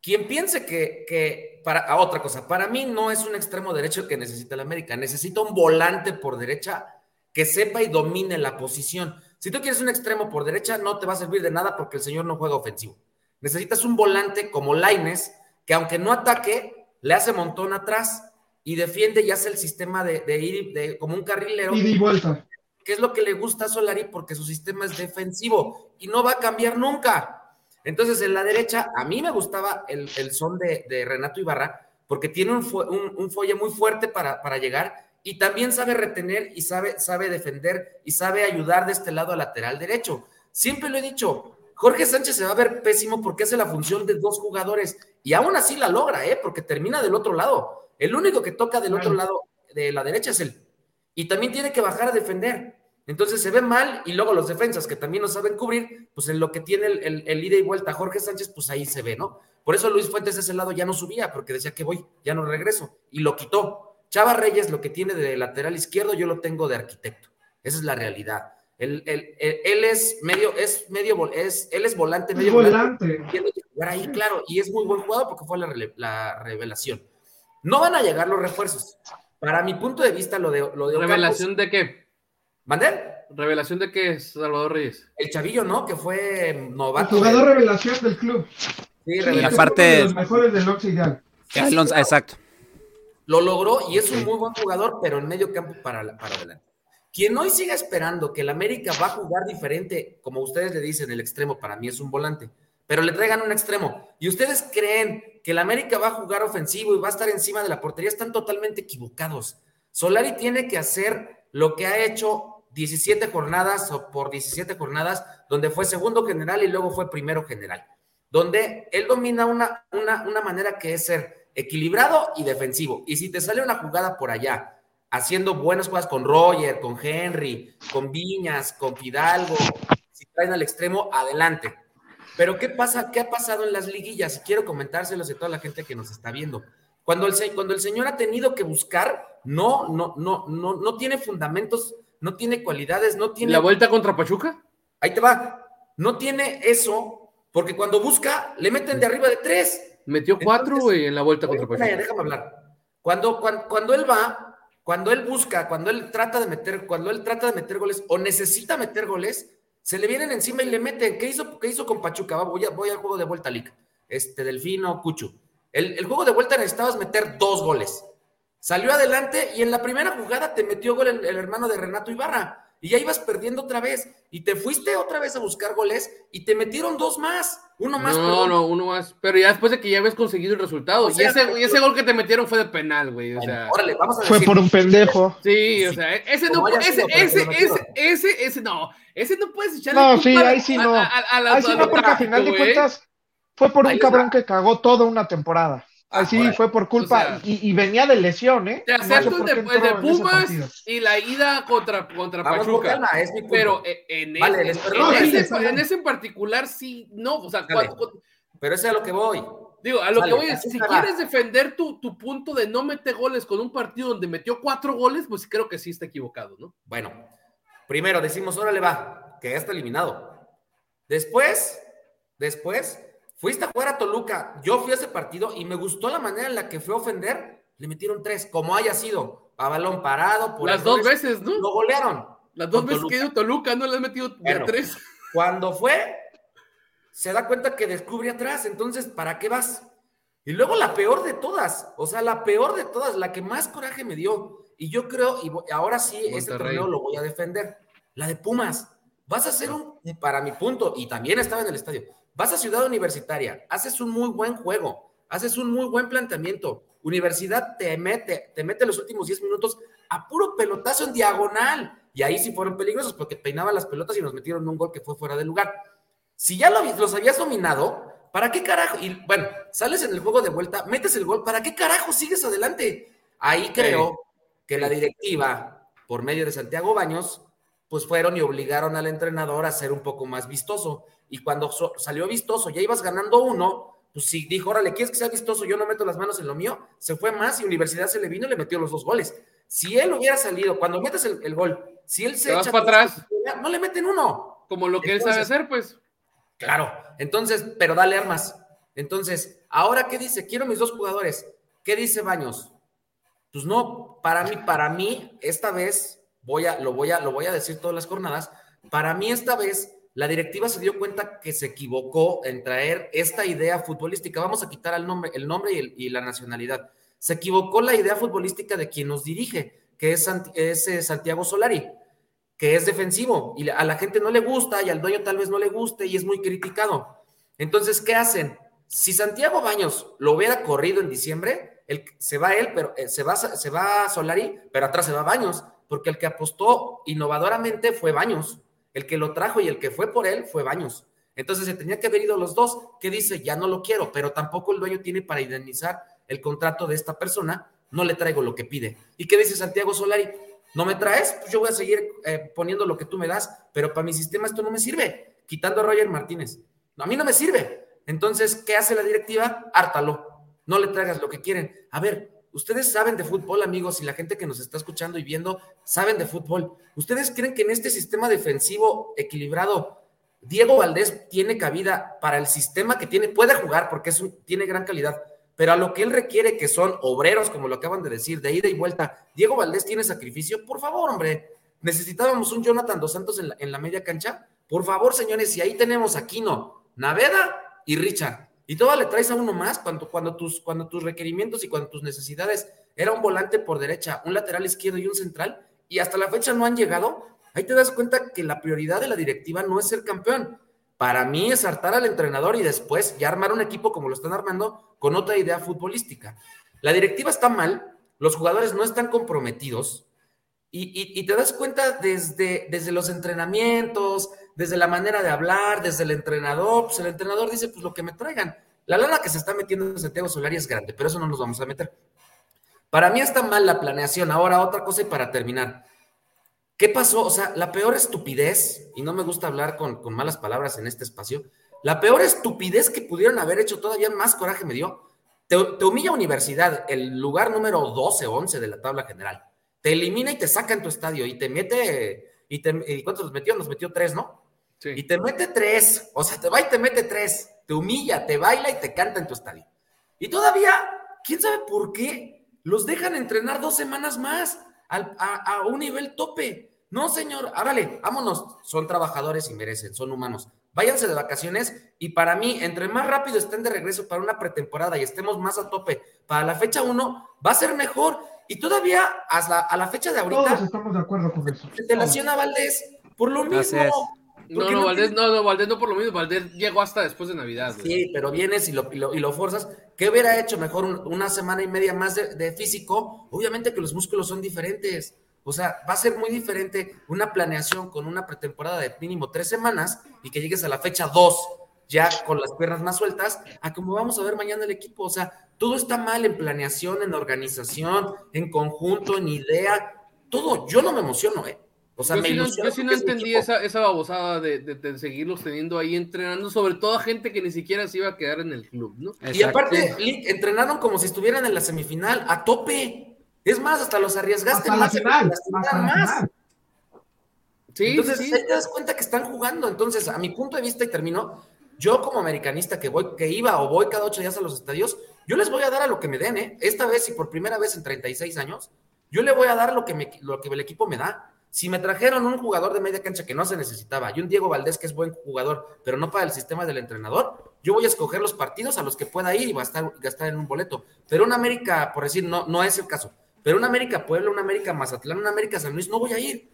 quien piense que, que para a otra cosa, para mí no es un extremo derecho el que necesita la América, necesita un volante por derecha que sepa y domine la posición. Si tú quieres un extremo por derecha, no te va a servir de nada porque el señor no juega ofensivo. Necesitas un volante como Laines, que aunque no ataque, le hace montón atrás y defiende y hace el sistema de, ir de, como un carrilero. Y de vuelta. Que es lo que le gusta a Solari porque su sistema es defensivo y no va a cambiar nunca. Entonces, en la derecha, a mí me gustaba el, son de, Renato Ibarra porque tiene un, un, folle muy fuerte para, para, llegar y también sabe retener y sabe, sabe defender y sabe ayudar de este lado al lateral derecho. Siempre lo he dicho, Jorge Sánchez se va a ver pésimo porque hace la función de dos jugadores y aún así la logra, ¿eh? porque termina del otro lado. El único que toca del otro lado de la derecha es él. Y también tiene que bajar a defender. Entonces se ve mal y luego los defensas que también no saben cubrir, pues en lo que tiene el, el, ida y vuelta Jorge Sánchez, pues ahí se ve, ¿no? Por eso Luis Fuentes de ese lado ya no subía, porque decía que voy, ya no regreso, y lo quitó. Chava Reyes lo que tiene de lateral izquierdo, yo lo tengo de arquitecto. Esa es la realidad. Él, es medio, es medio, es, él es volante, medio volante. volante. ahí, claro, y es muy buen jugador porque fue la, la revelación. No van a llegar los refuerzos. Para mi punto de vista, lo de, lo de ¿Revelación de qué? ¿Mandé? ¿Revelación de qué, Salvador Reyes? El chavillo, ¿no? Que fue novato. El jugador revelación del club. Sí, revelación. aparte. De los mejores del Occidente. exacto. Lo logró y es un muy buen jugador, pero en medio campo para, para adelante. Quien hoy siga esperando que el América va a jugar diferente, como ustedes le dicen, el extremo para mí es un volante pero le traigan un extremo. Y ustedes creen que el América va a jugar ofensivo y va a estar encima de la portería, están totalmente equivocados. Solari tiene que hacer lo que ha hecho 17 jornadas o por 17 jornadas, donde fue segundo general y luego fue primero general, donde él domina una, una, una manera que es ser equilibrado y defensivo. Y si te sale una jugada por allá, haciendo buenas jugadas con Roger, con Henry, con Viñas, con Fidalgo, si traen al extremo, adelante. Pero ¿qué pasa? ¿Qué ha pasado en las liguillas? Quiero comentárselos a toda la gente que nos está viendo. Cuando el, cuando el señor ha tenido que buscar, no, no, no, no, no tiene fundamentos, no tiene cualidades, no tiene. ¿La vuelta contra Pachuca? Ahí te va. No tiene eso, porque cuando busca, le meten de arriba de tres. Metió cuatro, en la vuelta contra Pachuca. Déjame hablar. Cuando, cuando, cuando él va, cuando él busca, cuando él trata de meter, cuando él trata de meter goles o necesita meter goles, se le vienen encima y le meten. ¿Qué hizo, qué hizo con Pachuca? Voy, a, voy al juego de vuelta, Lic. Este, Delfino, Cucho. El, juego de vuelta necesitabas meter dos goles. Salió adelante y en la primera jugada te metió gol el, hermano de Renato Ibarra. Y ya ibas perdiendo otra vez y te fuiste otra vez a buscar goles y te metieron dos más, uno más. No, perdón. no, uno más. Pero ya después de que ya habías conseguido el resultado. O sea, y, ese, pero- y ese gol que te metieron fue de penal, güey. O sea. órale, vamos a Fue decir. por un pendejo. Sí, o sea, ese no, ese, ese, ese, ese, ese, no, ese no puedes echarle No, sí, ahí sí no. a- a- a la- Ahí sí no, porque al final de cuentas fue por Ahí un cabrón va. que cagó toda una temporada. Ah, Así órale. fue por culpa. O sea, y, y venía de lesión, ¿eh? Te No sé acepto el qué de, el de en ese Pumas y la ida contra, contra Vamos Pachuca. es. Pero eh, en, Vale, ese, les en, ese, Sí, bien. en ese en particular sí, no, o sea, Dale. cuando- Pero ese es a lo que voy. digo, a lo que voy es, si quieres defender tu, tu punto de no meter goles con un partido donde metió cuatro goles, pues creo que sí está equivocado, ¿no? Bueno, primero decimos, órale va, que ya está eliminado. Después, después, fuiste a jugar a Toluca. Yo fui a ese partido y me gustó la manera en la que fue a ofender. Le metieron tres, como haya sido, a balón parado. Por Las dos veces, ¿no? Lo golearon. Las dos veces Toluca. que ha ido Toluca, no le has metido Bueno. tres. Cuando fue, se da cuenta que descubre atrás. Entonces, ¿para qué vas? Y luego la peor de todas, o sea, la peor de todas, la que más coraje me dio. Y yo creo, y ahora sí, este Monterrey. torneo lo voy a defender. La de Pumas. Vas a hacer un, para mi punto, y también estaba en el estadio, vas a Ciudad Universitaria, haces un muy buen juego, haces un muy buen planteamiento. Universidad te mete, te mete los últimos 10 minutos a puro pelotazo en diagonal. Y ahí sí fueron peligrosos porque peinaban las pelotas y nos metieron un gol que fue fuera de lugar. Si ya lo, los habías dominado, ¿para qué carajo? Y bueno, sales en el juego de vuelta, metes el gol, ¿para qué carajo sigues adelante? Ahí creo que la directiva, por medio de Santiago Baños, pues fueron y obligaron al entrenador a ser un poco más vistoso. Y cuando so- salió vistoso, ya ibas ganando uno, pues sí dijo, órale, ¿quieres que sea vistoso? Yo no meto las manos en lo mío. Se fue más y Universidad se le vino y le metió los dos goles. Si él hubiera salido, cuando metes el, el gol, si él se Te vas echa para atrás. no le meten uno. Como lo que él sabe hacer, pues. Claro, entonces, pero dale armas. Entonces, ahora qué dice, quiero mis dos jugadores. ¿Qué dice Baños? Pues no, para mí, para mí, esta vez, voy a, lo voy a, lo voy a decir todas las jornadas, para mí esta vez la directiva se dio cuenta que se equivocó en traer esta idea futbolística. Vamos a quitar el nombre, el nombre y, el- y la nacionalidad. Se equivocó la idea futbolística de quien nos dirige, que es, es, eh, Santiago Solari que es defensivo y a la gente no le gusta y al dueño tal vez no le guste y es muy criticado. Entonces, ¿qué hacen? Si Santiago Baños lo hubiera corrido en diciembre, el, se va él, pero eh, se va, se va Solari, pero atrás se va Baños, porque el que apostó innovadoramente fue Baños. El que lo trajo y el que fue por él fue Baños. Entonces se tenía que haber ido los dos, que dice, ya no lo quiero, pero tampoco el dueño tiene para indemnizar el contrato de esta persona, no le traigo lo que pide. ¿Y qué dice Santiago Solari? ¿No me traes? Pues yo voy a seguir eh, poniendo lo que tú me das, pero para mi sistema esto no me sirve. Quitando a Roger Martínez. A mí no me sirve. Entonces, ¿qué hace la directiva? Hártalo. No le traigas lo que quieren. A ver, ustedes saben de fútbol, amigos, y la gente que nos está escuchando y viendo saben de fútbol. ¿Ustedes creen que en este sistema defensivo equilibrado, Diego Valdés tiene cabida para el sistema que tiene? Puede jugar porque es tiene gran calidad, pero a lo que él requiere, que son obreros, como lo acaban de decir, de ida y vuelta, Diego Valdés tiene sacrificio, por favor, hombre. Necesitábamos un Jonathan Dos Santos en la, media cancha. Por favor, señores, si ahí tenemos a Aquino, Naveda y Richard. Y todo le traes a uno más cuando, cuando, tus, cuando tus requerimientos y cuando tus necesidades era un volante por derecha, un lateral izquierdo y un central, y hasta la fecha no han llegado. Ahí te das cuenta que la prioridad de la directiva no es ser campeón. Para mí es hartar al entrenador y después ya armar un equipo como lo están armando con otra idea futbolística. La directiva está mal, los jugadores no están comprometidos y, y- y te das cuenta desde, desde los entrenamientos, desde la manera de hablar, desde el entrenador. Pues el entrenador dice, pues lo que me traigan. La lana que se está metiendo en Santiago Solari es grande, pero eso no nos vamos a meter. Para mí está mal la planeación. Ahora, otra cosa y para terminar. ¿Qué pasó? O sea, la peor estupidez, y no me gusta hablar con, malas palabras en este espacio, la peor estupidez que pudieron haber hecho, todavía más coraje me dio, te, humilla Universidad, el lugar número 12 o 11 de la tabla general. Te elimina y te saca en tu estadio y te mete, y, te, ¿cuántos nos metió? Nos metió tres, ¿no? Sí. Y te mete tres, o sea, te va y te mete tres, te humilla, te baila y te canta en tu estadio. Y todavía, quién sabe por qué, los dejan entrenar dos semanas más al- a, a un nivel tope. No, señor, árale, vámonos. Son trabajadores y merecen, son humanos. Váyanse de vacaciones y para mí, entre más rápido estén de regreso para una pretemporada y estemos más a tope para la fecha 1, va a ser mejor. Y todavía hasta a la fecha de ahorita Todos estamos de acuerdo con eso. se te lesiona Valdés por lo mismo. No, no, Valdés, tiene- no, no, Valdés no por lo mismo. Valdés llegó hasta después de Navidad. güey. Sí, pero vienes y lo, y lo, y lo forzas. ¿Qué hubiera hecho mejor un- una semana y media más de, de físico? Obviamente que los músculos son diferentes. O sea, va a ser muy diferente una planeación con una pretemporada de mínimo tres semanas y que llegues a la fecha dos ya con las piernas más sueltas, a como vamos a ver mañana el equipo. O sea, todo está mal en planeación, en organización, en conjunto, en idea. Todo. Yo no me emociono, ¿eh? O sea, yo me sí no, yo sí entendí esa, esa babosada de, de- de seguirlos teniendo ahí entrenando, sobre todo a gente que ni siquiera se iba a quedar en el club, ¿no? Y aparte, entrenaron como si estuvieran en la semifinal, a tope. Es más, hasta los arriesgaste Hasta la más. final. lastimaron Hasta la más. final. Sí, Entonces, sí. ahí te das cuenta que están jugando. Entonces, a mi punto de vista, y termino, yo como americanista que voy, que iba o voy cada ocho días a los estadios, yo les voy a dar a lo que me den, ¿eh? Esta vez y por primera vez en 36 años, yo le voy a dar lo que, me, lo que el equipo me da. Si me trajeron un jugador de media cancha que no se necesitaba y un Diego Valdés que es buen jugador, pero no para el sistema del entrenador, yo voy a escoger los partidos a los que pueda ir y gastar, gastar en un boleto. Pero un América, por decir, no, no es el caso. Pero un América Puebla, un América Mazatlán, un América San Luis, no voy a ir.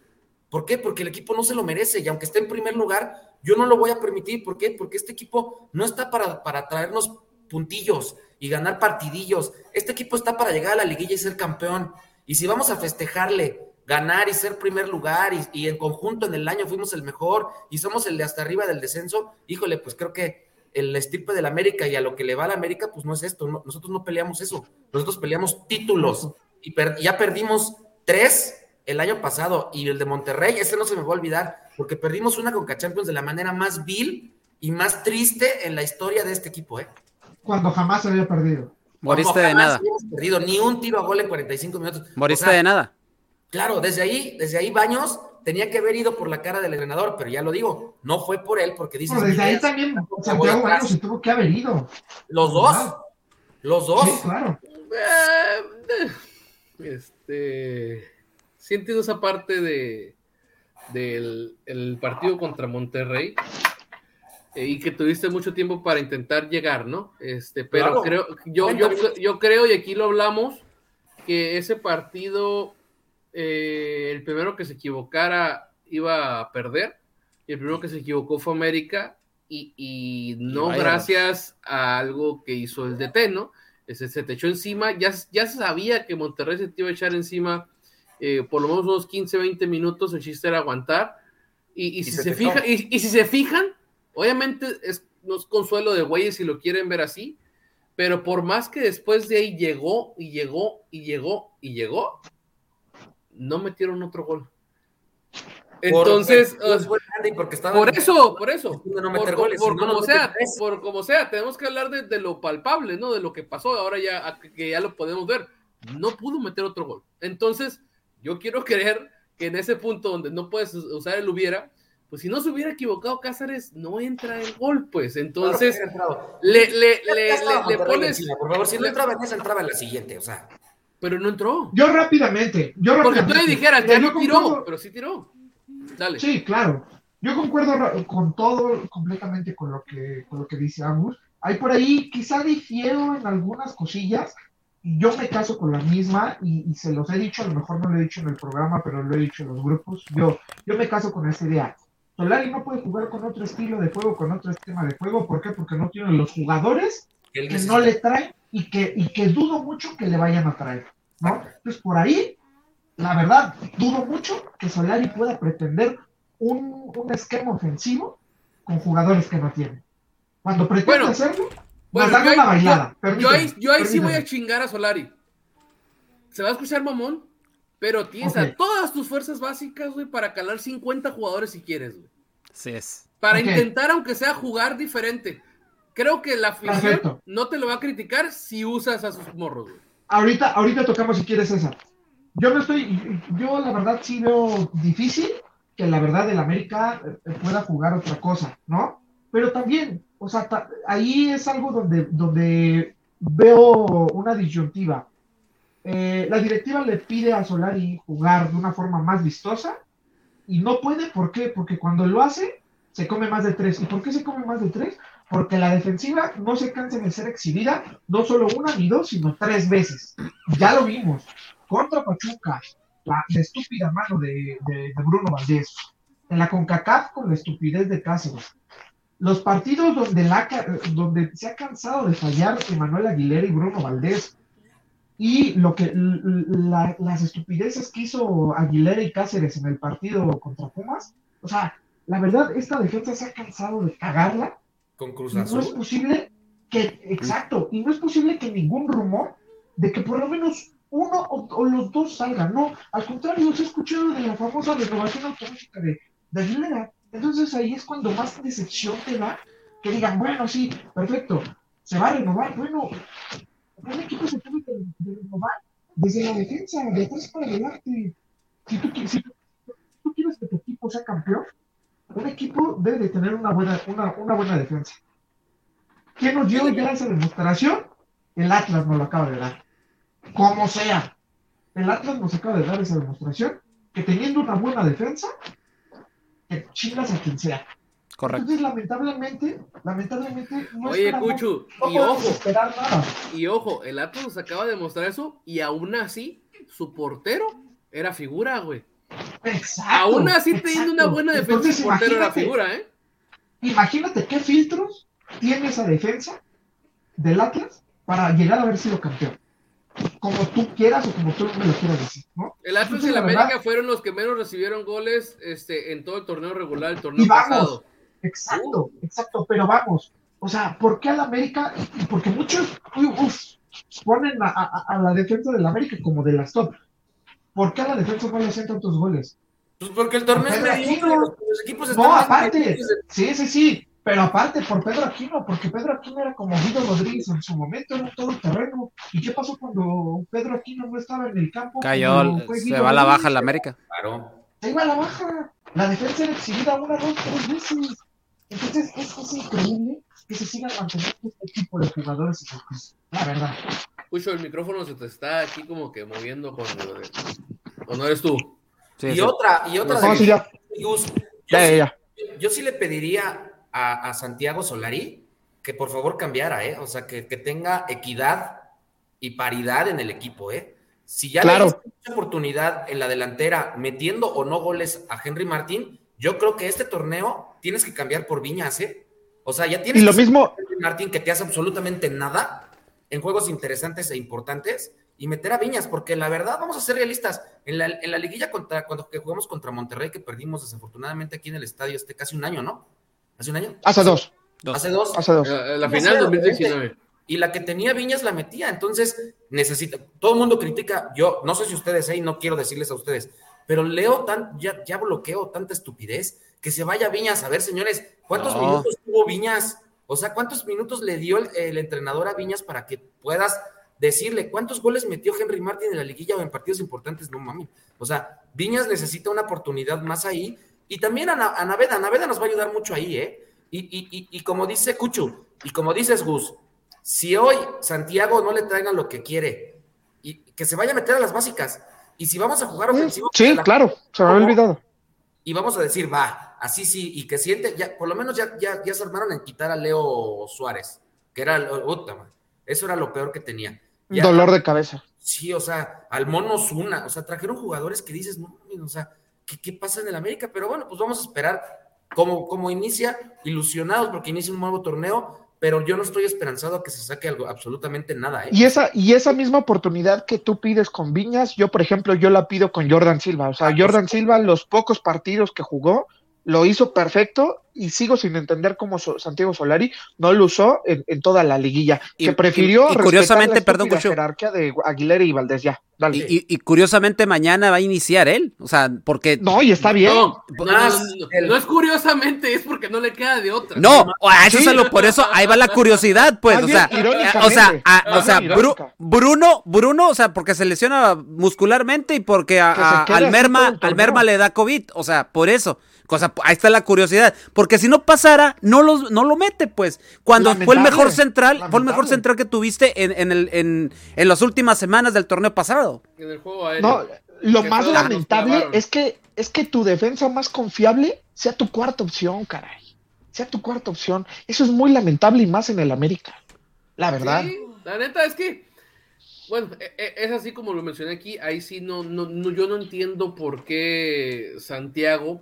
¿Por qué? Porque el equipo no se lo merece y aunque esté en primer lugar, yo no lo voy a permitir. ¿Por qué? Porque este equipo no está para, para traernos puntillos y ganar partidillos. Este equipo está para llegar a la liguilla y ser campeón. Y si vamos a festejarle, ganar y ser primer lugar y, y en conjunto en el año fuimos el mejor y somos el de hasta arriba del descenso, híjole, pues creo que el estirpe del América y a lo que le va a la América, pues no es esto. no- nosotros no peleamos eso. Nosotros peleamos títulos y per- ya perdimos tres el año pasado y el de Monterrey, ese no se me va a olvidar, porque perdimos una Conca Champions de la manera más vil y más triste en la historia de este equipo, ¿eh? Cuando jamás se había perdido. Moriste Cuando de jamás nada. habíamos perdido ni un tiro a gol en 45 minutos. Moriste O sea, de nada. Claro, desde ahí, desde ahí Baños tenía que haber ido por la cara del entrenador, pero ya lo digo, no fue por él, porque dices, Bueno, desde ahí "Mira, también voy Santiago atrás". Baños se tuvo que haber ido. los dos, los dos. Sí, claro. Eh, este. Sí entiendo esa parte de del el partido contra Monterrey eh, y que tuviste mucho tiempo para intentar llegar, ¿no? Este, pero Claro. creo, yo, yo, 40 minutos. yo creo, y aquí lo hablamos, que ese partido, eh, el primero que se equivocara iba a perder, y el primero que se equivocó fue América, y, y no gracias a algo que hizo el DT, ¿no? Ese, se te echó encima, ya, ya se sabía que Monterrey se te iba a echar encima eh, por lo menos unos 15, 20 minutos, el chiste era aguantar, y, y si se se, y, y si se fijan, obviamente es, no es consuelo de güeyes si lo quieren ver así, pero por más que después de ahí llegó y llegó y llegó y llegó, no metieron otro gol. Entonces, porque por eso, por eso, no por, goles, como sea, por como sea, tenemos que hablar de, de lo palpable, ¿no? De lo que pasó, ahora ya que ya lo podemos ver. No pudo meter otro gol. Entonces, yo quiero creer que en ese punto donde no puedes usar el hubiera, pues si no se hubiera equivocado Cáceres, no entra el gol, pues. Entonces, Claro, le, le, le, le- pones, por favor, si no entraba en esa, entraba en la siguiente, o sea. Pero no entró. Yo rápidamente, yo Porque rápidamente. tú le dijeras, ya no tiró, concuerdo- pero sí tiró. Dale. Sí, claro. Yo concuerdo con todo, completamente con lo que, con lo que dice Agus. Hay por ahí, quizá difiero en algunas cosillas. Yo me caso con la misma y, y se los he dicho, a lo mejor no lo he dicho en el programa, pero lo he dicho en los grupos. Yo, yo me caso con esa idea. Solari no puede jugar con otro estilo de juego, con otro esquema de juego. ¿Por qué? Porque no tiene los jugadores que no le traen y que, y que dudo mucho que le vayan a traer, ¿no? Entonces, por ahí, la verdad, dudo mucho que Solari pueda pretender un, un esquema ofensivo con jugadores que no tiene. Cuando pretende Bueno, hacerlo, Bueno, yo, una ahí- bailada. yo- yo ahí, yo ahí sí voy a chingar a Solari. Se va a escuchar mamón, pero tienes a todas tus fuerzas básicas, güey, para calar 50 jugadores si quieres, güey. Así es. Para intentar, aunque sea jugar diferente. Creo que la afición no te lo va a criticar si usas a sus morros, güey. Ahorita, ahorita tocamos si quieres esa. Yo no estoy, yo la verdad sí veo difícil que la verdad el América eh, pueda jugar otra cosa, ¿no? Pero también, o sea, ta- ahí es algo donde, donde veo una disyuntiva. Eh, la directiva le pide a Solari jugar de una forma más vistosa y no puede, ¿por qué? Porque cuando lo hace, se come más de tres. ¿Y por qué se come más de tres? Porque la defensiva no se cansa de ser exhibida, no solo una ni dos, sino tres veces. Ya lo vimos. contra Pachuca, la, la estúpida mano de, de, de Bruno Valdés, en la CONCACAF con la estupidez de Cáceres. Los partidos donde, la, donde se ha cansado de fallar Emanuel Aguilera y Bruno Valdés, y lo que la- las estupideces que hizo Aguilera y Cáceres en el partido contra Pumas, o sea, la verdad, esta defensa se ha cansado de cagarla Con Cruz y no es Azul. posible que, exacto, y no es posible que ningún rumor de que por lo menos uno o, o los dos salgan, no, al contrario, se ha escuchado de la famosa renovación automática de, de Aguilera, entonces ahí es cuando más decepción te da que digan, bueno, sí, perfecto, se va a renovar, bueno, cada equipo se tiene que de renovar desde la defensa, de atrás para adelante, si tú, si tú- tú quieres que tu equipo sea campeón, un equipo debe de tener una buena, una, una buena defensa. ¿Quién nos dio ya esa demostración? El Atlas nos lo acaba de dar. Como sea. El Atlas nos acaba de dar esa demostración que teniendo una buena defensa, te chingas a quien sea. Correcto. Entonces, lamentablemente, lamentablemente, no Oye, Cuchu, no y podemos ojo, esperar nada. y ojo, el Atlas nos acaba de demostrar eso y aún así su portero era figura, güey. Exacto. Aún así teniendo una buena defensa, Entonces, portero figura, ¿eh? Imagínate qué filtros tiene esa defensa del Atlas para llegar a haber sido campeón. Como tú quieras o como tú me lo quieras decir, ¿no? El Atlas y el la América verdad- fueron los que menos recibieron goles este, en todo el torneo regular, el torneo Y vamos, pasado. exacto, exacto, pero vamos, o sea, ¿por qué al América? Porque muchos uf, ponen a, a- a la defensa del América como de las top. ¿Por qué a la defensa no le hacen tantos goles? Pues porque el torneo es mediocre, Aquino. los, los equipos están No, aparte, de- sí, sí, sí, pero aparte por Pedro Aquino, porque Pedro Aquino era como Guido Rodríguez en su momento, era todo terreno. ¿Y qué pasó cuando Pedro Aquino no estaba en el campo? Cayó, fue se va a la baja la América. Claro. Se iba a la baja. La defensa era exhibida una, dos, tres veces. Entonces, es, es increíble que se siga manteniendo este tipo de jugadores en el La verdad. Cucho, el micrófono se te está aquí como que moviendo con lo de... ¿O no eres tú? Sí, y sí. otra, y otra No, de- sí, ya. Yo, Ya, sí, ya, ya. yo sí le pediría a, a Santiago Solari que por favor cambiara, ¿eh? O sea, que, que tenga equidad y paridad en el equipo, ¿eh? Si ya Claro. le mucha oportunidad en la delantera, metiendo o no goles a Henry Martín, yo creo que este torneo tienes que cambiar por Viñas, ¿eh? O sea, ya tienes Y lo mismo, Henry Martín que te hace absolutamente nada en juegos interesantes e importantes y meter a Viñas, porque la verdad, vamos a ser realistas, en la, en la liguilla contra, cuando que jugamos contra Monterrey, que perdimos desafortunadamente aquí en el estadio este casi un año, ¿no? ¿Hace un año? hace dos, Dos. Hace dos. hace dos. La, la final sé, 2019. Y la que tenía Viñas la metía, entonces necesita, todo el mundo critica, yo no sé si ustedes, ¿eh? y no quiero decirles a ustedes, pero leo tan, ya, ya bloqueo tanta estupidez, que se vaya Viñas, a ver señores, ¿cuántos No. minutos tuvo Viñas? O sea, ¿cuántos minutos le dio el, el entrenador a Viñas para que puedas decirle cuántos goles metió Henry Martin en la liguilla o en partidos importantes? No mami. O sea, Viñas necesita una oportunidad más ahí. Y también a, Na- a Naveda, Naveda nos va a ayudar mucho ahí, ¿eh? Y, y, y, y como dice Cuchu, y como dices Gus, si hoy Santiago no le traigan lo que quiere, y que se vaya a meter a las básicas, y si vamos a jugar ofensivo, Sí, la- claro, se me había olvidado. y vamos a decir, va, así sí, y que siente, ya, por lo menos ya, ya, ya se armaron en quitar a Leo Suárez, que era, man, eso era lo peor que tenía. Ya- Dolor de cabeza. Sí, o sea, al Mono Zuna, o sea, trajeron jugadores que dices, no, o sea, ¿qué, qué pasa en el América? Pero bueno, pues vamos a esperar cómo, cómo inicia, ilusionados porque inicia un nuevo torneo, pero yo no estoy esperanzado a que se saque algo, absolutamente nada, ¿eh? Y esa, y esa misma oportunidad que tú pides con Viñas, yo, por ejemplo, yo la pido con Jordan Silva. O sea, Ah, por Jordan. Silva, los pocos partidos que jugó, lo hizo perfecto y sigo sin entender cómo So- Santiago Solari no lo usó en, en toda la liguilla. Y- que prefirió y- y respetar curiosamente, la perdón, Cucho. jerarquía de Aguilera y Valdés. Ya, dale. Y, y- y curiosamente mañana va a iniciar él. O sea, porque. No, y está bien. No, no, no, Más no, el- no es curiosamente, es porque no le queda de otra. No, a eso Sí. lo- por eso ahí va la curiosidad, pues, Más o sea, o sea, a- o sea, Bru-. Bruno, Bruno, o sea, porque se lesiona muscularmente y porque a, a- al Merma, al. Merma le da COVID, o sea, por eso. Cosa, ahí está la curiosidad, porque si no pasara, no los, no lo mete, pues. Cuando fue el mejor central, fue el mejor central que tuviste en, en, el, en, en las últimas semanas del torneo pasado. En el juego aéreo. No, lo más lamentable es que, es que tu defensa más confiable sea tu cuarta opción, caray. Sea tu cuarta opción. Eso es muy lamentable y más en el América. La verdad. Sí, la neta es que bueno, e- e- es así como lo mencioné aquí, ahí sí no, no, no- yo no entiendo por qué Santiago,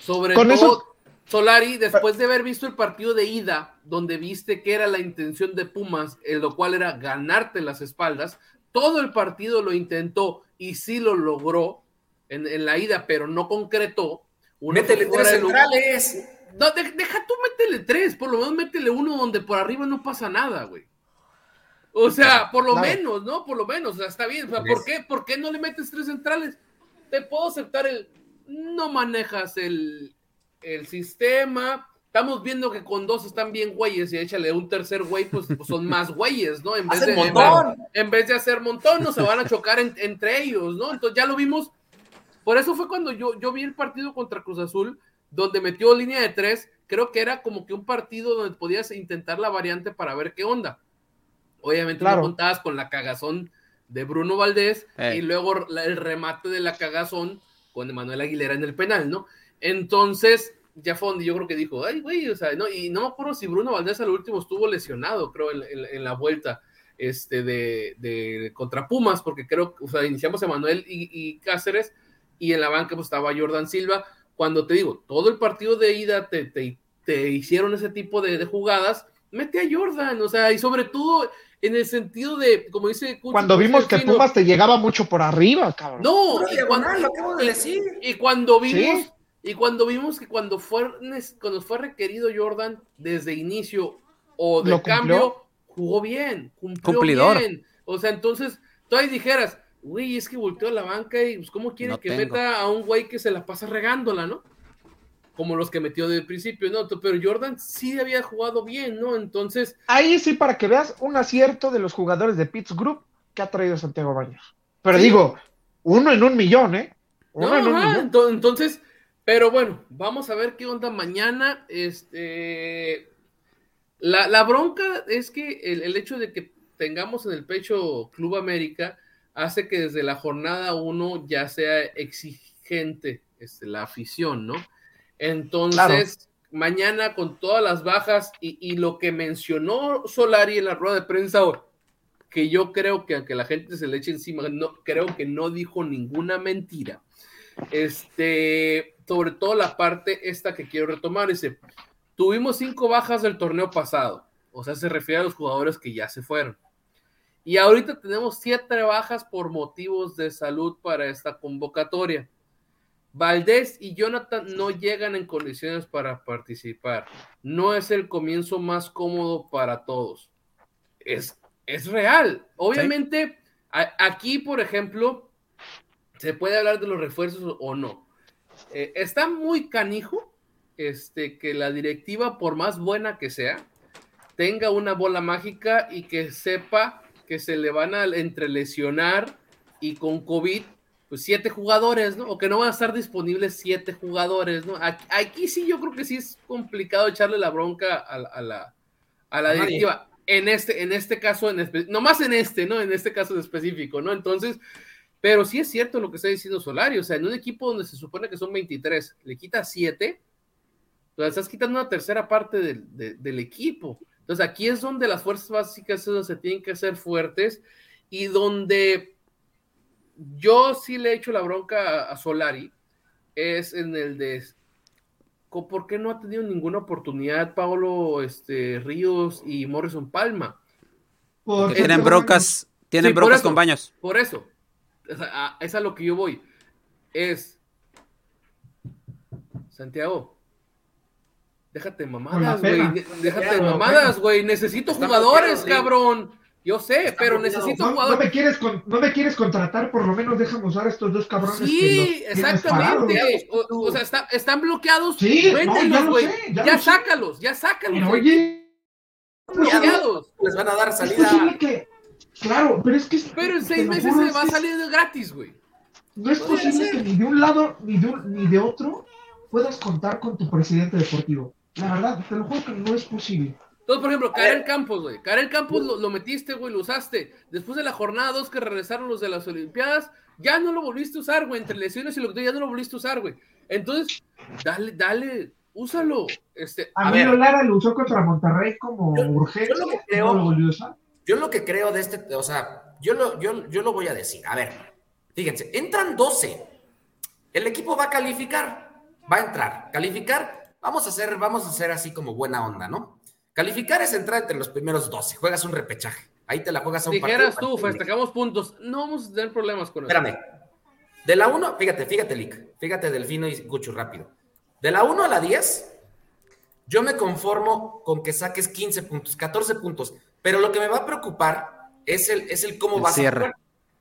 sobre Con todo eso- Solari, después de haber visto el partido de ida, donde viste que era la intención de Pumas, en lo cual era ganarte las espaldas, todo el partido lo intentó y sí lo logró en, en la ida, pero no concretó. Uno Métele tres centrales. No, de- deja tú métele tres, por lo menos métele uno donde por arriba no pasa nada, güey. O sea, por lo Claro. menos, ¿no? Por lo menos, o sea, está bien. O sea, ¿por qué, ¿por qué no le metes tres centrales? Te puedo aceptar el. No manejas el, el sistema. Estamos viendo que con dos están bien güeyes y échale un tercer güey, pues, pues son más güeyes, ¿no? En vez, de, montón. en vez de hacer montón, no se van a chocar en- entre ellos, ¿no? Entonces ya lo vimos. Por eso fue cuando yo, yo vi el partido contra Cruz Azul, donde metió línea de tres. Creo que era como que un partido donde podías intentar la variante para ver qué onda. Obviamente Claro. no contabas con la cagazón de Bruno Valdés Eh. y luego la- el remate de la cagazón con Emanuel Aguilera en el penal, ¿no? Entonces, ya fue donde yo creo que dijo, ay, güey, o sea, no, y no me acuerdo si Bruno Valdés al último estuvo lesionado, creo, en, la vuelta este, de, contra Pumas, porque creo, o sea, iniciamos Emanuel y, y Cáceres, y en la banca pues estaba Jordan Silva. Cuando te digo, todo el partido de ida te, te, te hicieron ese tipo de, de jugadas, mete a Jordan, o sea, y sobre todo en el sentido de, como dice Cucho, Cuando vimos que Pumas te llegaba mucho por arriba, cabrón. no, y cuando, lo acabo de decir. y cuando vimos, Sí. y cuando vimos que cuando fue, cuando fue requerido Jordan desde inicio o de cambio, jugó bien, cumplió Cumplidor. bien. O sea, entonces, tú ahí dijeras, güey, es que volteó a la banca y pues, ¿cómo quiere No que tengo. meta a un güey que se la pasa regándola, no? Como los que metió del principio, ¿no? Pero Jordan sí había jugado bien, ¿no? Entonces, Ahí sí, para que veas un acierto de los jugadores de Pitts Group que ha traído Santiago Baños. Pero Sí. digo, uno en un millón, ¿eh? Uno No, en un ajá, millón. ento- entonces, pero bueno, vamos a ver qué onda mañana. Este, la, la bronca es que el, el hecho de que tengamos en el pecho Club América hace que desde la jornada uno ya sea exigente este, la afición, ¿no? Entonces, mañana con todas las bajas y, lo que mencionó Solari en la rueda de prensa hoy, que yo creo que aunque la gente se le eche encima, no, creo que no dijo ninguna mentira. Este, sobre todo la parte esta que quiero retomar, dice, tuvimos cinco bajas del torneo pasado, o sea, se refiere a los jugadores que ya se fueron. Y ahorita tenemos siete bajas por motivos de salud para esta convocatoria. Valdés y Jonathan no llegan en condiciones para participar. No es el comienzo más cómodo para todos. Es, es real. Obviamente, aquí, por ejemplo, se puede hablar de los refuerzos o no. Eh, está muy canijo este, que la directiva, por más buena que sea, tenga una bola mágica y que sepa que se le van a entrelesionar y con COVID, pues siete jugadores, ¿no? O que no van a estar disponibles siete jugadores, ¿no? Aquí, aquí sí yo creo que sí es complicado echarle la bronca a, la- a la, a directiva. En este, en este caso, en nomás en este, ¿no? En este caso en específico, ¿no? Entonces, pero sí es cierto lo que está diciendo Solari, o sea, en un equipo donde se supone que son 23, le quitas 7, o sea, estás quitando una tercera parte del, de- del equipo. Entonces aquí es donde las fuerzas básicas se tienen que hacer fuertes y donde yo sí le he hecho la bronca a, a Solari, es en el de ¿por qué no ha tenido ninguna oportunidad Pablo este, Ríos y Morrison Palma? Porque Tienen broncas, tienen Sí, eso. con baños. Por eso, sea, a- es a lo que yo voy. Es Santiago. Déjate mamadas, güey. Déjate mamadas, güey. Necesito jugadores, cabrón. Yo sé, Está pero necesito No, no jugadores. me quieres con- no me quieres contratar, por lo menos déjame usar a estos dos cabrones. que los Sí, exactamente. O, o sea, está- están bloqueados. Sí, no, ya lo güey. sé, ya ya lo sé. sácalos, ya sácalos. Pero oye, bloqueados. Les van a dar salida. que. Claro, pero es que. Pero en seis meses se va a salir de gratis, güey. No es posible ser. que ni de un lado ni de, un- ni de otro puedas contar con tu presidente deportivo. La verdad, te lo juro que no es posible. Entonces, por ejemplo, Karel Campos, güey. Karel Campos lo, lo metiste, güey, lo usaste. Después de la jornada 2 que regresaron los de las Olimpiadas, ya no lo volviste a usar, güey. Entre lesiones y lo que tú ya no lo volviste a usar, güey. Entonces, dale, dale, úsalo. Este, A A, mí Lara lo usó contra Monterrey como Yo- urgencia. yo lo que creo- no lo volvió a usar. Yo lo que creo de este, o sea, yo lo, yo, yo lo voy a decir. A ver, fíjense, entran 12. El equipo va a calificar, va a entrar. Calificar, vamos a hacer, vamos a hacer así como buena onda, ¿no? Calificar es entrar entre los primeros 12. Juegas un repechaje. Ahí te la juegas a un Dijeras partido. tú, festejamos puntos. No vamos a tener problemas con eso. Espérame. De la 1, fíjate, fíjate, Lick. Fíjate, Delfino y Cucho, rápido. De la 1 a la 10, yo me conformo con que saques 15 puntos, 14 puntos. Pero lo que me va a preocupar es el, es el cómo El vas cierre. a jugar.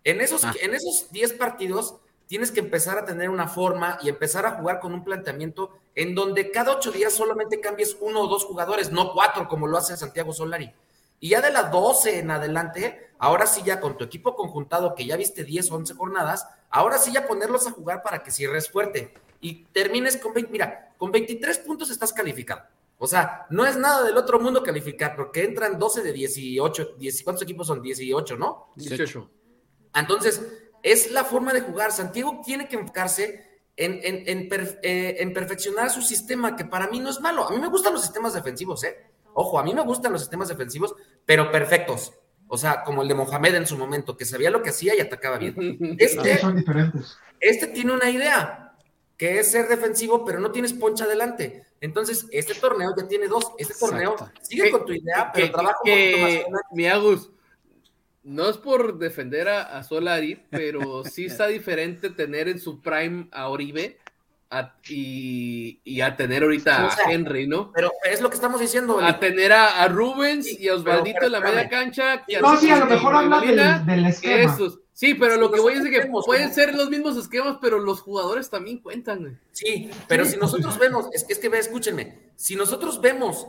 En esos, Ah. en esos 10 partidos tienes que empezar a tener una forma y empezar a jugar con un planteamiento en donde cada ocho días solamente cambies uno o dos jugadores, no cuatro como lo hace Santiago Solari. Y ya de las 12 en adelante, ahora sí ya con tu equipo conjuntado, que ya viste 10 o 11 jornadas, ahora sí ya ponerlos a jugar para que cierres fuerte y termines con 20, mira, con 23 puntos estás calificado. O sea, no es nada del otro mundo calificar, porque entran 12 de 18, 10, ¿cuántos equipos son? 18, ¿no? 18. Entonces, es la forma de jugar. Santiago tiene que enfocarse en, en- en per- eh, en perfeccionar su sistema, que para mí no es malo. A mí me gustan los sistemas defensivos, ¿eh? Ojo, a mí me gustan los sistemas defensivos, pero perfectos. O sea, como el de Mohamed en su momento, que sabía lo que hacía y atacaba bien. Este, son diferentes. este tiene una idea, que es ser defensivo, pero no tienes poncha adelante. Entonces, este torneo ya tiene dos. Este torneo Exacto. sigue Que- con tu idea, pero que, trabaja un que- poquito más. mi Agus, no es por defender a, a Solari, pero sí está diferente tener en su prime a Oribe a- y, y a tener ahorita O sea, a Henry, ¿no? Pero es lo que estamos diciendo. A tener a, a Rubens Sí, y a Osvaldito pero en la media cancha. que No, sí, a lo mejor habla del, esquema. esos. Sí, pero lo que voy a decir es que pueden ser los mismos esquemas, pero los jugadores también cuentan. Sí, pero si nosotros vemos, es que, es que ve, escúchenme, si nosotros vemos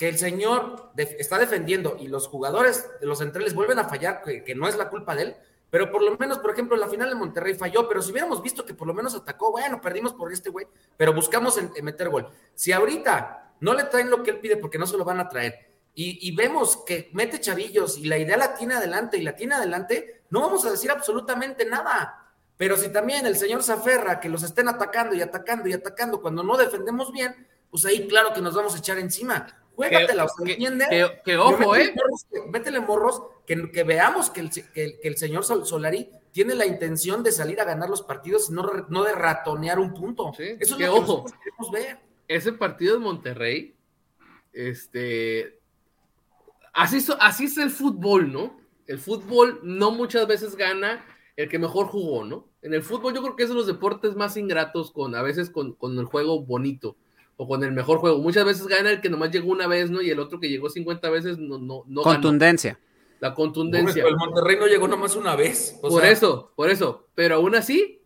que el señor está defendiendo y los jugadores de los centrales vuelven a fallar, que, no es la culpa de él, pero por lo menos, por ejemplo, en la final de Monterrey falló, pero si hubiéramos visto que por lo menos atacó, bueno, perdimos por este güey, pero buscamos meter gol. Si ahorita no le traen lo que él pide porque no se lo van a traer, y, y vemos que mete chavillos y la idea la tiene adelante y la tiene adelante, no vamos a decir absolutamente nada. Pero si también el señor se aferra que los estén atacando y atacando y atacando cuando no defendemos bien, pues ahí claro que nos vamos a echar encima. Juégatela, o sea, Que, ¿entiendes? que- que ojo, ¿eh? métele morros, que, que veamos que el, que, el, señor Sol- Solari tiene la intención de salir a ganar los partidos y no, no de ratonear un punto. Sí, Eso es que lo que ojo. queremos ver. ese partido de Monterrey, este, así, así es el fútbol, ¿no? El fútbol no muchas veces gana el que mejor jugó, ¿no? En el fútbol yo creo que es de los deportes más ingratos con, a veces con, con el juego bonito o con el mejor juego. Muchas veces gana el que nomás llegó una vez, ¿no? Y el otro que llegó 50 veces no, no, no ganó. Contundencia. La contundencia. El Monterrey no llegó nomás una vez. o Por sea, eso, por eso. Pero aún así,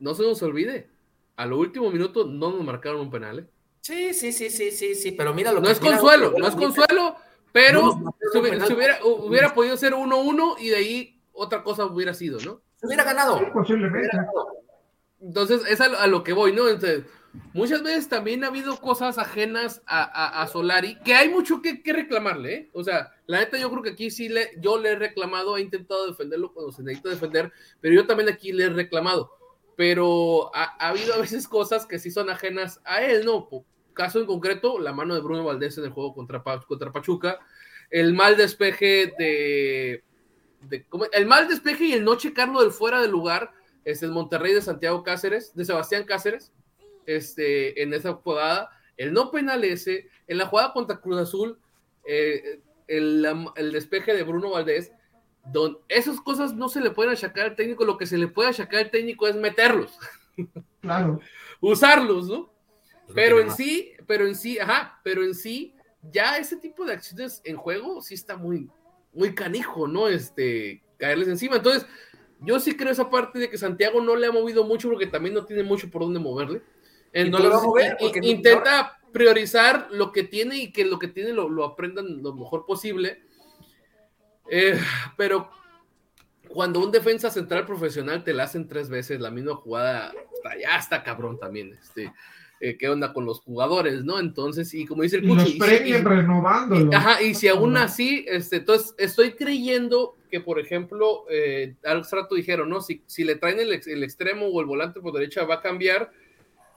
no se nos olvide. A lo último minuto no nos marcaron un penal, ¿eh? Sí, sí, sí, sí, sí, sí, pero mira lo No que es consuelo, no es consuelo, pero No se hubiera, penal. se hubiera- hubiera podido ser 1-1 y de ahí otra cosa hubiera sido, ¿no? Se hubiera ganado. Sí, posiblemente. Entonces, es a lo que voy, ¿no? Entonces, muchas veces también ha habido cosas ajenas a, a- a Solari, que hay mucho que, que reclamarle, ¿eh? O sea, la neta, yo creo que aquí sí le, yo le he reclamado, he intentado defenderlo cuando se necesita defender, pero yo también aquí le he reclamado. Pero ha, ha habido a veces cosas que sí son ajenas a él, ¿no? Caso en concreto, la mano de Bruno Valdés en el juego contra, contra Pachuca, el mal despeje de, el mal despeje y el no checarlo del fuera del lugar es el Monterrey de Santiago Cáceres, de Sebastián Cáceres, este, en esa jugada, el no penal ese, en la jugada contra Cruz Azul, eh, el, el despeje de Bruno Valdés, don, esas cosas no se le pueden achacar al técnico, lo que se le puede achacar al técnico es meterlos, Claro. usarlos, ¿no? Pero en sí, pero en sí, ajá, pero en sí, ya ese tipo de acciones en juego sí está muy, muy canijo, ¿no? Este, caerles encima. Entonces, yo sí creo esa parte de que Santiago no le ha movido mucho porque también no tiene mucho por dónde moverle. Y no le va a Entonces, mover intenta priorizar lo que tiene y que lo que tiene lo, lo aprendan lo mejor posible. Eh, pero cuando un defensa central profesional te la hacen tres veces la misma jugada, está- ya está cabrón también. Este, eh, ¿Qué onda con los jugadores, no? Entonces, y como dice el Y Cucho, los y. Ajá, y si aún así, este, entonces estoy creyendo que, por ejemplo, eh, al rato dijeron, ¿no? Si, si le traen el, ex- el extremo o el volante por derecha va a cambiar,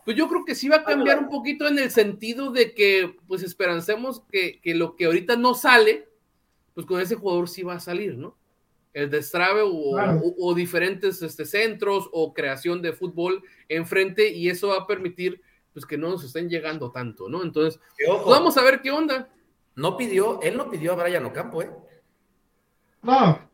pues yo creo que sí va a cambiar un poquito en el sentido de que, pues esperancemos que, que lo que ahorita no sale, pues con ese jugador sí va a salir, ¿no? el destrabe o, Claro. o- o diferentes este, centros o creación de fútbol enfrente y eso va a permitir pues que no nos estén llegando tanto, ¿no? Entonces, pues, vamos a ver qué onda. no pidió, él no pidió a Brian Ocampo, ¿eh? No,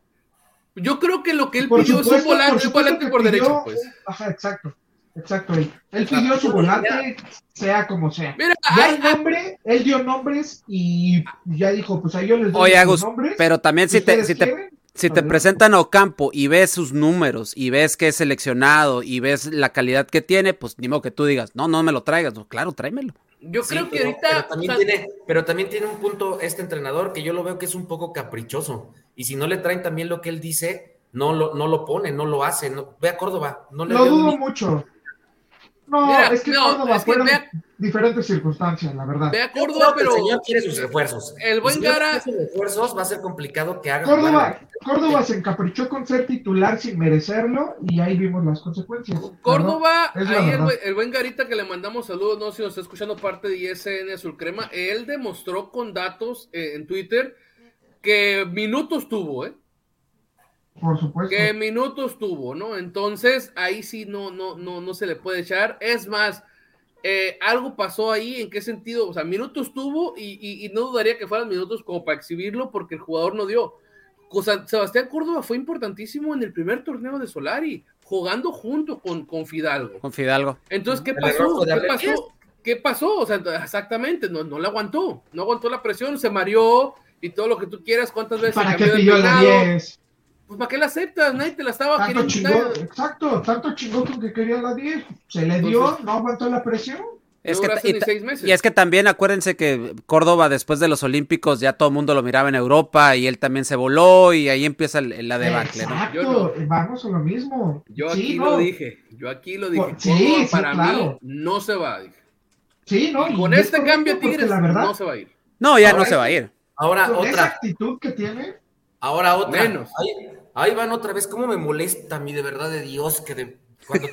Yo creo que lo que él por pidió supuesto, es un volante, por un volante por pidió- derecha, pues. Ajá, exacto. Exacto. Él, él pidió su volante, sea como sea. Mira, Ya hay- nombre, él dio nombres y ya dijo, pues ahí yo les doy Oye, Agus, nombres. pero también si te, ¿Ustedes si te, si presentan a Ocampo y ves sus números y ves que es seleccionado y ves la calidad que tiene, pues ni modo que tú digas, no, no me lo traigas. No, claro, tráemelo. yo Sí, creo que pero- ahorita... Pero también, o sea, tiene, pero también tiene un punto este entrenador que yo lo veo que es un poco caprichoso. Y si no le traen también lo que él dice, no lo, no lo pone, no lo hace. No, ve a Córdoba, no le Lo dudo ni- mucho. No, Mira, es que no, Córdoba es que fueron vea- diferentes circunstancias, la verdad. Ve a Córdoba, pero el señor quiere sus refuerzos. el buen si no Gara- quiere sus refuerzos va a ser complicado que haga. Córdoba. Córdoba se encaprichó con ser titular sin merecerlo y ahí vimos las consecuencias. Córdoba, ahí el, el buen Garita que le mandamos saludos, no sé si nos está escuchando parte de ISN Azul Crema, él demostró con datos eh, en Twitter que minutos tuvo, ¿eh? Por supuesto. Que minutos tuvo, ¿no? Entonces, ahí sí no, no, no, no se le puede echar. Es más, eh, algo pasó ahí, ¿en qué sentido? O sea, minutos tuvo y, y- y no dudaría que fueran minutos como para exhibirlo porque el jugador no dio. O sea, Sebastián Córdoba fue importantísimo en el primer torneo de Solari, jugando junto con, con Fidalgo. Con Fidalgo. Entonces, ¿qué pasó? ¿Qué pasó? ¿Qué pasó? O sea, exactamente, no, no la aguantó, no aguantó la presión, se mareó y todo lo que tú quieras. ¿Cuántas veces ¿Para cambió qué pidió la peinado? 10? Pues ¿para qué la aceptas? Nadie te la estaba Tanto queriendo exacto, tanto chingó con que quería la 10. Se le dio, Entonces- no aguantó la presión. Es No que, y, es que también acuérdense que Córdoba después de los Olímpicos ya todo el mundo lo miraba en Europa y él también se voló y ahí empieza el- la debacle, ¿no? Exacto, Yo vamos a lo mismo. Yo Sí, aquí no. lo dije, yo aquí lo dije. Sí, Córdoba sí, para claro. mí no se va, dije. Sí, ¿no? Y con es este cambio Tigres la verdad, no se va a ir. No, ya Ahora no se va a ir. Ahora con esa otra. actitud que tiene, Ahora otra. Menos. Ahí van otra vez. ¿Cómo me molesta a mí, de verdad, de Dios, que cuando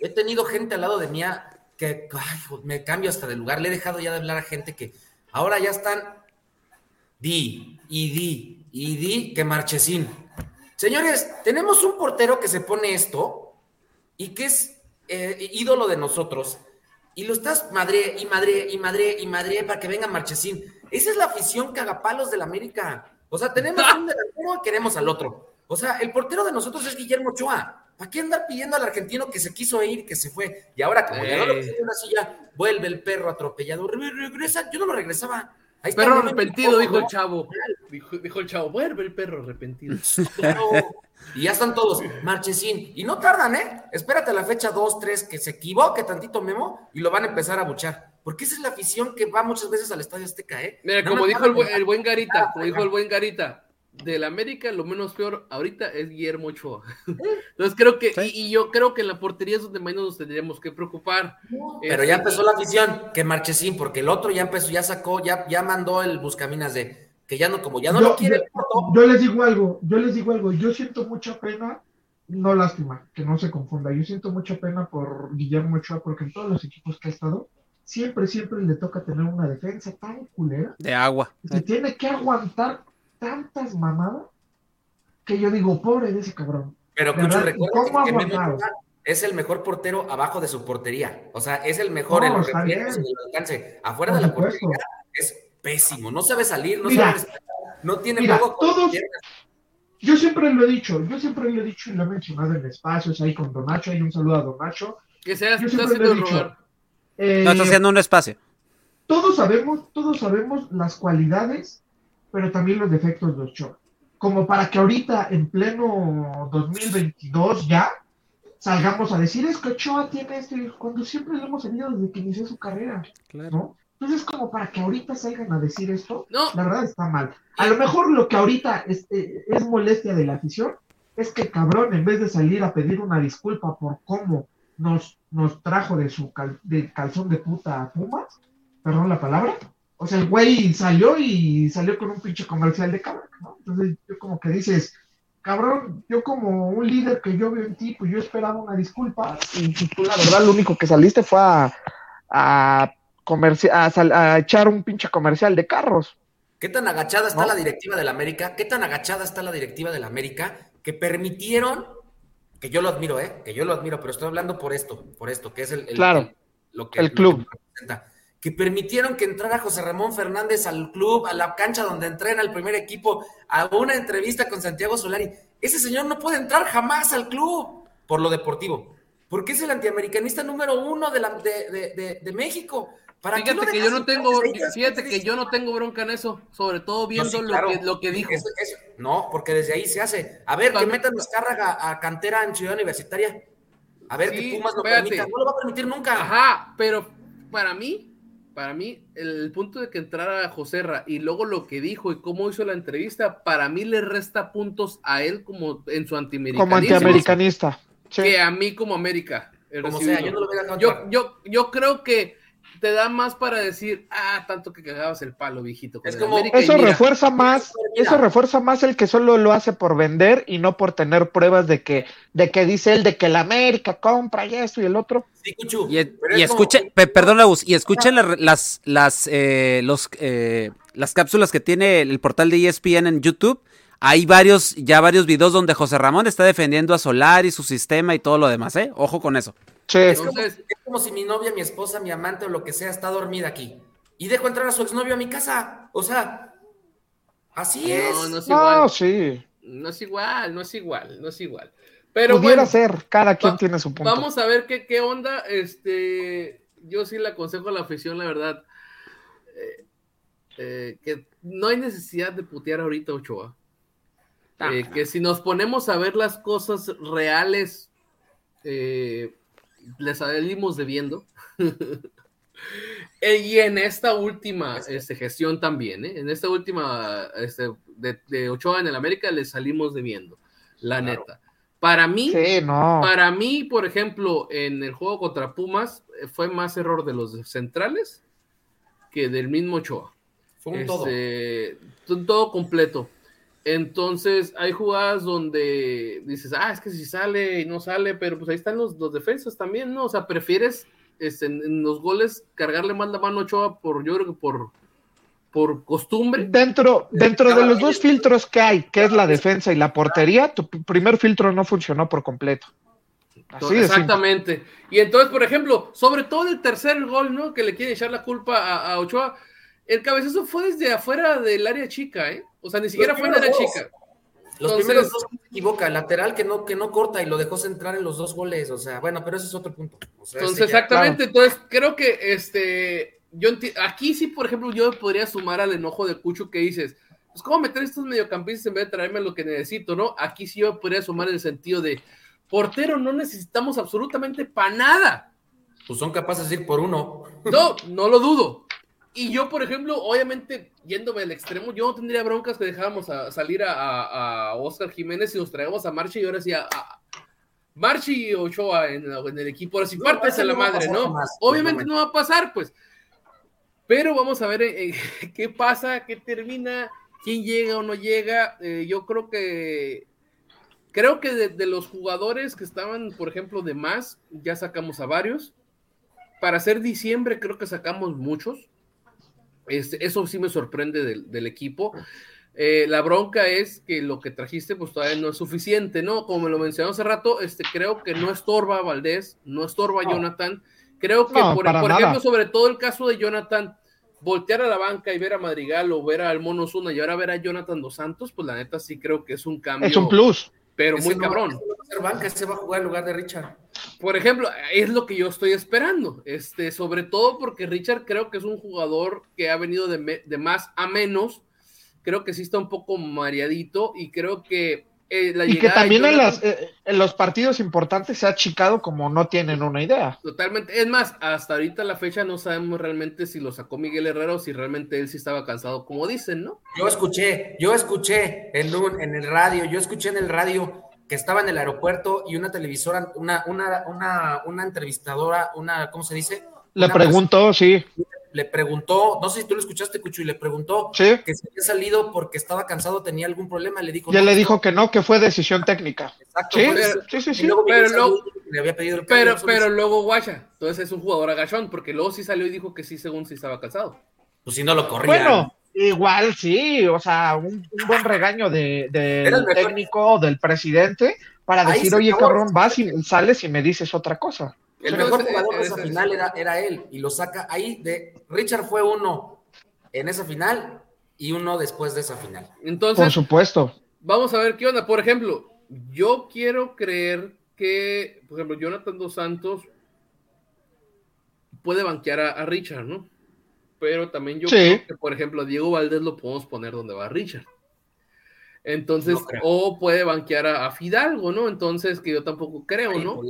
he tenido gente al lado de mí a- que me cambio hasta de lugar. Le he dejado ya de hablar a gente que ahora ya están di y di y di que marchesín. Señores, tenemos un portero que se pone esto y que es eh, ídolo de nosotros. Y lo estás madre y madre y madre y madre para que venga Marchesín. Esa es la afición cagapalos del América. O sea, tenemos un delantero y queremos al otro. O sea, el portero de nosotros es Guillermo Ochoa. ¿Para qué andar pidiendo al argentino que se quiso ir, que se fue? Y ahora, como ya no lo en una silla, vuelve el perro atropellado. Re- Regresa, yo no lo regresaba. Ahí Perro arrepentido, dijo el chavo. Dijo, dijo el chavo, vuelve el perro arrepentido. Y ya están todos, Marchesín. Y no tardan, ¿eh? Espérate a la fecha 2, 3, que se equivoque tantito Memo y lo van a empezar a buchar. Porque esa es la afición que va muchas veces al Estadio Azteca, ¿eh? Mira, como dijo el el buen Garita, como dijo el buen Garita, del América lo menos peor ahorita es Guillermo Ochoa. Entonces creo que, y, y yo creo que en la portería es donde menos nos tendríamos que preocupar. Pero Este, ya empezó la afición, que Marchesín, porque el otro ya empezó, ya sacó, ya, ya mandó el buscaminas de que ya no, como ya no yo, lo quiere yo- yo les digo algo, yo les digo algo, yo siento mucha pena, no lástima, que no se confunda, yo siento mucha pena por Guillermo Ochoa, porque en todos los equipos que ha estado, siempre, siempre le toca tener una defensa tan culera, De agua. que tiene que aguantar tantas mamadas, que yo digo, pobre de ese cabrón. Pero. Cucho, recuerda ¿Cómo que? Ochoa es el mejor portero abajo de su portería. O sea, es el mejor No, en los reflejos y en el alcance. Afuera Por de la supuesto. portería es pésimo. No sabe salir, no Mira, sabe no tiene mira, juego todos-. Yo siempre lo he dicho, yo siempre lo he dicho y lo he mencionado en espacios ahí con Donacho, hay un saludo a Donacho. que sea, Yo siempre haciendo lo he dicho. Eh, No está haciendo un espacio. todos sabemos, todos sabemos las cualidades, pero también los defectos de Ochoa. Como para que ahorita, en pleno 2022 ya, salgamos a decir, es que Ochoa tiene este, cuando siempre lo hemos tenido desde que inició su carrera, ¿no? Entonces, como para que ahorita salgan a decir esto, No. la verdad está mal. A lo mejor lo que ahorita es, eh, es molestia de la afición es que el cabrón, en vez de salir a pedir una disculpa por cómo nos, nos trajo de su cal- de calzón de puta a Pumas, perdón la palabra, o sea, el güey salió y salió con un pinche comercial de cabrón, ¿no? Entonces, yo como que dices, cabrón, yo como un líder que yo veo en ti, pues yo esperaba una disculpa, y tú la verdad lo único que saliste fue a, a, a, sal- a echar un pinche comercial de carros. ¿Qué tan agachada está ¿No? la directiva del América? ¿Qué tan agachada está la directiva del América que permitieron, que yo lo admiro, ¿eh? Que yo lo admiro, pero estoy hablando por esto, por esto, que es el, el- Claro. el- lo que El club. lo que representa. Que permitieron que entrara José Ramón Fernández al club, a la cancha donde entrena el primer equipo, a una entrevista con Santiago Solari. Ese señor no puede entrar jamás al club por lo deportivo, porque es el antiamericanista número uno de, la, de, de- de- de México. ¿Para qué Fíjate que yo no tengo, fíjate que yo no tengo bronca en eso, sobre todo No, viendo lo, que, lo que dijo. No, porque desde ahí se hace. A ver, que También- metan Descárraga a cantera en Ciudad Universitaria. A ver, Sí, que Pumas lo permita. No lo va a permitir nunca. Ajá, pero para mí, para mí, el punto de que entrara Joserra y luego lo que dijo y cómo hizo la entrevista, para mí le resta puntos a él como en su antiamericanismo. Como antiamericanista. Sí. Que a mí como América. Como sea, yo no lo yo, yo, yo creo que te da más para decir, ah, tanto que cagabas el palo, viejito. Es como- América", y Eso mira, refuerza más, Mira. eso refuerza más el que solo lo hace por vender y no por tener pruebas de que, de que dice él de que la América compra y esto y el otro. Sí, Cuchu. Y, pero y es como- escuche, pe- perdón, Agus, y escuchen la- las, las, eh, los, eh, las cápsulas que tiene el portal de ESPN en YouTube. Hay varios, ya varios videos donde José Ramón está defendiendo a Solari, su sistema y todo lo demás, ¿eh? Ojo con eso. Sí. Es como, Entonces- es como si mi novia, mi esposa, mi amante o lo que sea está dormida aquí. Y dejo entrar a su exnovio a mi casa. O sea, así es. no, no es igual. No, sí. No es igual, no es igual, no es igual. Pero Pudiera bueno, ser, cada quien Va- tiene su punto. Vamos a ver qué, qué onda. Este, yo sí le aconsejo a la afición, la verdad, eh, eh, que no hay necesidad de putear ahorita a Ochoa. Eh, que si nos ponemos a ver las cosas reales, eh, les salimos debiendo. Y en esta última este, gestión también, ¿eh? en esta última este, de, de Ochoa en el América, les salimos debiendo, la Claro. neta. Para mí, Sí, no. para mí, por ejemplo, en el juego contra Pumas, eh, fue más error de los centrales que del mismo Ochoa. Fue un todo. Este, un todo completo. Entonces, hay jugadas donde dices, ah, es que si sale y no sale, pero pues ahí están los, los defensas también, ¿no? O sea, prefieres este, en, los goles cargarle más la mano a Ochoa por, yo creo que por, por costumbre. Dentro, dentro de los dos filtros que hay, que es la defensa y la portería, tu primer filtro no funcionó por completo. Así. Exactamente. Y entonces, por ejemplo, sobre todo el tercer gol, ¿no? Que le quiere echar la culpa a, a Ochoa. El cabezazo fue desde afuera del área chica, ¿eh? O sea, ni siquiera fue en el área chica. Los Entonces- primeros dos se equivoca, lateral que no, que no corta y lo dejó centrar en los dos goles. O sea, bueno, pero ese es otro punto. O sea, Entonces, ya- exactamente. Entonces, creo que este. Yo aquí sí, por ejemplo, yo podría sumar al enojo de Cucho que dices, pues, ¿cómo meter estos mediocampistas en vez de traerme lo que necesito, no? Aquí sí yo podría sumar el sentido de portero, no necesitamos absolutamente para nada. Pues son capaces de ir por uno. No, no lo dudo. Y yo, por ejemplo, obviamente, yéndome al extremo, yo no tendría broncas que dejáramos a, salir a, a- a Oscar Jiménez y nos traemos a Marchi y ahora sí a, Marchi y Ochoa en, en el equipo. Ahora sí, No, partes a la no madre, ¿no? obviamente no, va a pasar, pues. Pero vamos a ver eh, eh, qué pasa, qué termina, quién llega o no llega. Eh, yo creo que creo que de, de los jugadores que estaban, por ejemplo, de más, ya sacamos a varios. Para hacer diciembre, creo que sacamos muchos. Este, eso sí me sorprende del, del equipo. Eh, la bronca es que lo que trajiste, pues todavía no es suficiente, ¿no? Como me lo mencionó hace rato, este, creo que no estorba a Valdés, no estorba a. Jonathan. Creo que, No, por, ejemplo, sobre todo el caso de Jonathan, voltear a la banca y ver a Madrigal o ver al Mono Zuna y ahora ver a Jonathan Dos Santos, pues la neta sí creo que es un cambio, Es un plus. Pero Ese muy no- cabrón. ese va a ser banca, ese va a jugar en lugar de Richard. Por ejemplo, es lo que yo estoy esperando. Este, sobre todo porque Richard creo que es un jugador que ha venido de, me- de más a menos. Creo que sí está un poco mareadito y creo que eh, la Y que también en, Jonathan- las, eh, en los partidos importantes se ha achicado como no tienen una idea. Totalmente. Es más, hasta ahorita la fecha no sabemos realmente si lo sacó Miguel Herrera o si realmente él sí estaba cansado, como dicen, ¿no? Yo escuché, yo escuché en, un, en el radio, yo escuché en el radio que estaba en el aeropuerto y una televisora, una, una, una, una entrevistadora, una, ¿cómo se dice? Le preguntó, sí, le preguntó, no sé si tú lo escuchaste, Cuchu, y le preguntó sí. que se había salido porque estaba cansado, tenía algún problema, le dijo. Ya no, le dijo que no, que fue decisión técnica. Exacto, Sí, sí, sí, luego Pero luego- le había pedido el Pero, pero luego Guacha, entonces es un jugador agachón, porque luego sí salió y dijo que sí, según sí estaba cansado. Pues si no lo corrían. Bueno, Igual sí, o sea, un, un buen regaño de, de- del técnico, del presidente, para Ahí decir, oye, acabó. cabrón, vas y sales y me dices otra cosa. El mejor jugador de esa final era, era él y lo saca ahí de Richard fue uno en esa final y uno después de esa final. Por Entonces, supuesto. vamos a ver qué onda. Por ejemplo, yo quiero creer que, por ejemplo, Jonathan Dos Santos puede banquear a, a Richard, ¿no? Pero también yo Sí. creo que, por ejemplo, a Diego Valdés lo podemos poner donde va Richard. Entonces, No o puede banquear a, a Fidalgo, ¿no? Entonces, que yo tampoco creo, Ahí ¿no?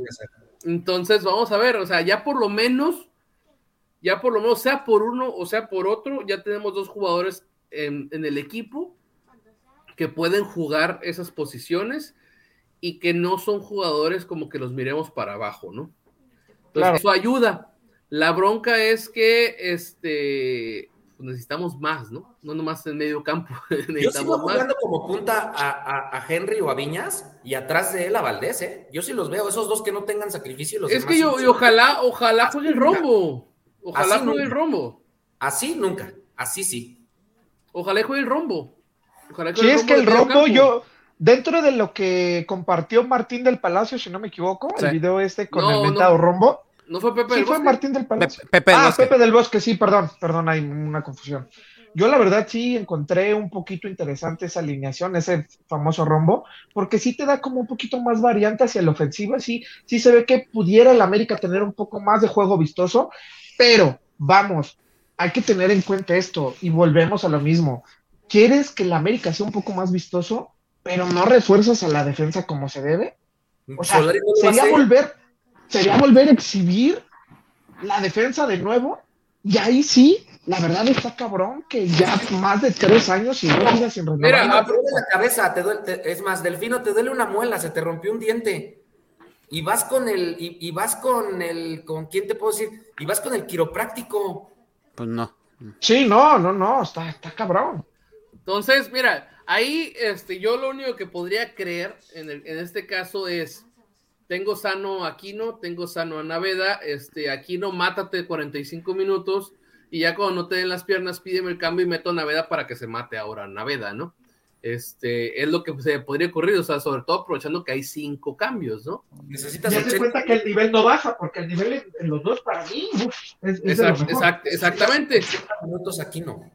Entonces, vamos a ver, o sea, ya por lo menos, ya por lo menos, sea por uno o sea por otro, ya tenemos dos jugadores en, en el equipo que pueden jugar esas posiciones y que no son jugadores como que los miremos para abajo, ¿no? Entonces, Claro. eso ayuda. La bronca es que este necesitamos más, ¿no? No nomás en medio campo. Yo sigo necesitamos más. jugando como punta a, a- a Henry o a Viñas y atrás de él a Valdés, ¿eh? Yo sí los veo, esos dos que no tengan sacrificio los Es demás que yo, y ojalá, ojalá juegue el rombo. Ojalá Así juegue el rombo. Así nunca, así sí. Ojalá juegue el rombo. Ojalá Sí, juegue es que el rombo, campo. yo, dentro de lo que compartió Martín del Palacio, si no me equivoco, Sí. el video este con No, el mentado no. rombo, ¿No fue Pepe sí del fue Bosque? Martín del Palacio. Pepe, Pepe del ah, Bosque. Pepe del Bosque, sí, perdón, perdón, hay una confusión. Yo la verdad sí encontré un poquito interesante esa alineación, ese famoso rombo, porque sí te da como un poquito más variante hacia la ofensiva, sí, sí se ve que pudiera el América tener un poco más de juego vistoso, pero vamos, hay que tener en cuenta esto y volvemos a lo mismo. ¿Quieres que el América sea un poco más vistoso, pero no refuerzas a la defensa como se debe? O sea, a sería hacer. volver, sería volver a exhibir la defensa de nuevo, y ahí sí, la verdad está cabrón que ya más de tres años y no sigas sin renovar. Mira, duele la cabeza, te duele- te- es más, Delfino, te duele una muela, se te rompió un diente. Y vas con el, y, y vas con el, ¿con quién te puedo decir? Y vas con el quiropráctico. Pues no. Sí, no, no, no, está, está cabrón. Entonces, mira, ahí este, yo lo único que podría creer en, el- en este caso es, tengo sano a Aquino, tengo sano a Naveda, este, Aquino, mátate 45 minutos y ya cuando no te den las piernas, pídeme el cambio y meto a Naveda para que se mate ahora Naveda, ¿no? Este, es lo que se podría ocurrir, o sea, sobre todo aprovechando que hay cinco cambios, ¿no? Necesitas Ya se 80 cuenta que el nivel no baja, porque el nivel en, en los dos para mí uf, es, es de lo Exact- mejor. exact- exactamente. minutos aquí no.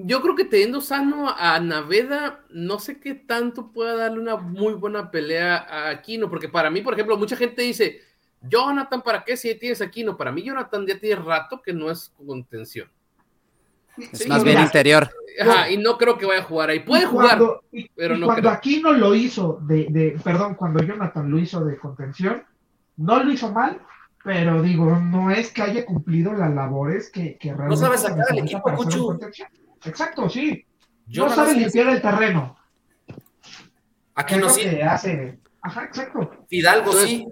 Yo creo que teniendo sano a Naveda, no sé qué tanto pueda darle una muy buena pelea a Aquino, porque para mí, por ejemplo, mucha gente dice, Jonathan, ¿para qué si tienes a Aquino? Para mí, Jonathan ya tiene rato que no es contención. Es Sí, más mira. bien interior. Ajá, y no creo que vaya a jugar ahí. Puede Y jugar, y- pero y no cuando creo. Aquino lo hizo de, de, perdón, cuando Jonathan lo hizo de contención, no lo hizo mal, pero digo, no es que haya cumplido las labores que, que realmente sabe sacar al equipo, Cuchu. Exacto, sí. Yo no sabe limpiar el terreno. Aquí Es no que hace. Ajá, exacto. Fidalgo Entonces, sí.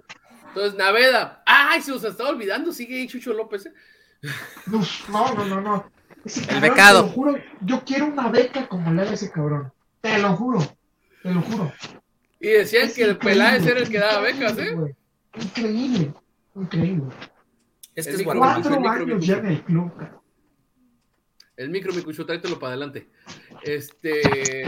Entonces, Naveda, ay, se nos estaba olvidando, sigue ahí Chucho López. ¿eh? No, no, no, no. Ese cabrón, becado. Te lo juro, yo quiero una beca como la de ese cabrón. Te lo juro. Te lo juro. Y decían Es que el Peláez era el que daba becas, ¿eh? Increíble. Increíble. El es micro- Guadalupe. Cuatro años ya en el club. cabrón. El micro, mi Cucho, tráetelo para adelante. Este.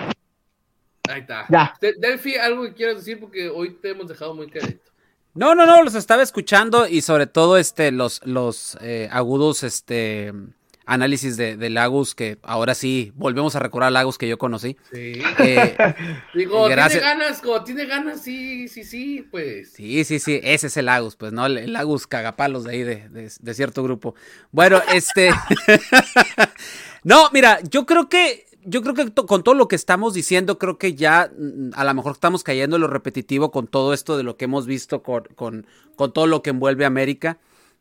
Ahí está. Ya. De- Delphi, algo que quieras decir porque hoy te hemos dejado muy calladito. No, no, no, los estaba escuchando y sobre todo este, los, los eh, agudos este, análisis de, de Lagos, que ahora sí volvemos a recordar Lagos que yo conocí. Sí. Eh, Digo, Gracias. tiene ganas, como tiene ganas, sí, sí, sí, pues. sí, sí, sí, ese es el Lagos, pues, ¿no? El, el Lagos cagapalos de ahí, de, de- de cierto grupo. Bueno, este... no, mira, yo creo que... Yo creo que to- con todo lo que estamos diciendo, creo que ya mm, a lo mejor estamos cayendo en lo repetitivo con todo esto de lo que hemos visto con, con, con todo lo que envuelve América.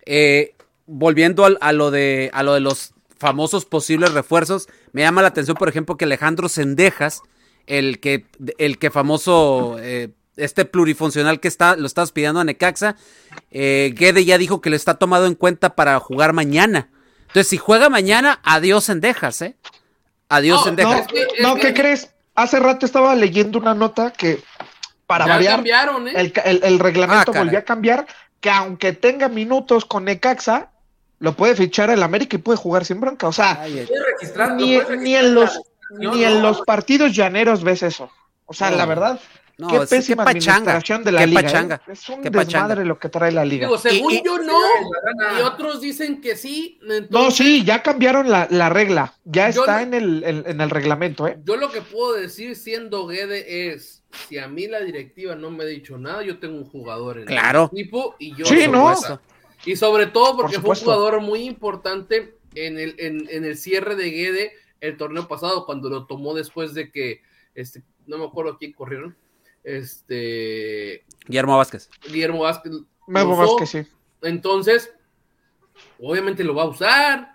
Eh, volviendo a, lo de, a lo de los famosos posibles refuerzos, me llama la atención, por ejemplo, que Alejandro Sendejas, el que, el que famoso, eh, este plurifuncional que está, lo estás pidiendo a Necaxa, eh, Guede ya dijo que le está tomado en cuenta para jugar mañana. Entonces, si juega mañana, adiós Sendejas, ¿eh? Adiós Sendejas. No, no, ¿qué crees? Hace rato estaba leyendo una nota que, para ya variar, cambiaron, ¿eh? el, ca- el- el reglamento Ah, volvió a cambiar, que aunque tenga minutos con Necaxa, lo puede fichar el América y puede jugar sin bronca. O sea, Ay, ni, en los, ni no, en no. los partidos llaneros ves eso. O sea, No. la verdad, no, qué pésima pachanga. administración de la Qué liga. ¿eh? Es un qué pachanga. desmadre lo que trae la liga. Digo, según Y- yo no, y otros dicen que sí. No, sí, ya cambiaron la, la regla. Ya Yo está no- en el, en, en el reglamento, ¿eh? Yo lo que puedo decir siendo Guede es, si a mí la directiva no me ha dicho nada, yo tengo un jugador en Claro. el equipo y yo... Sí, ¿no? supuesto. Y sobre todo porque Por fue un jugador muy importante en el, en, en el cierre de Guede el torneo pasado, cuando lo tomó después de que, este, no me acuerdo quién corrieron, este, Guillermo Vázquez. Guillermo Vázquez. Usó. Vázquez, sí. Entonces, obviamente lo va a usar.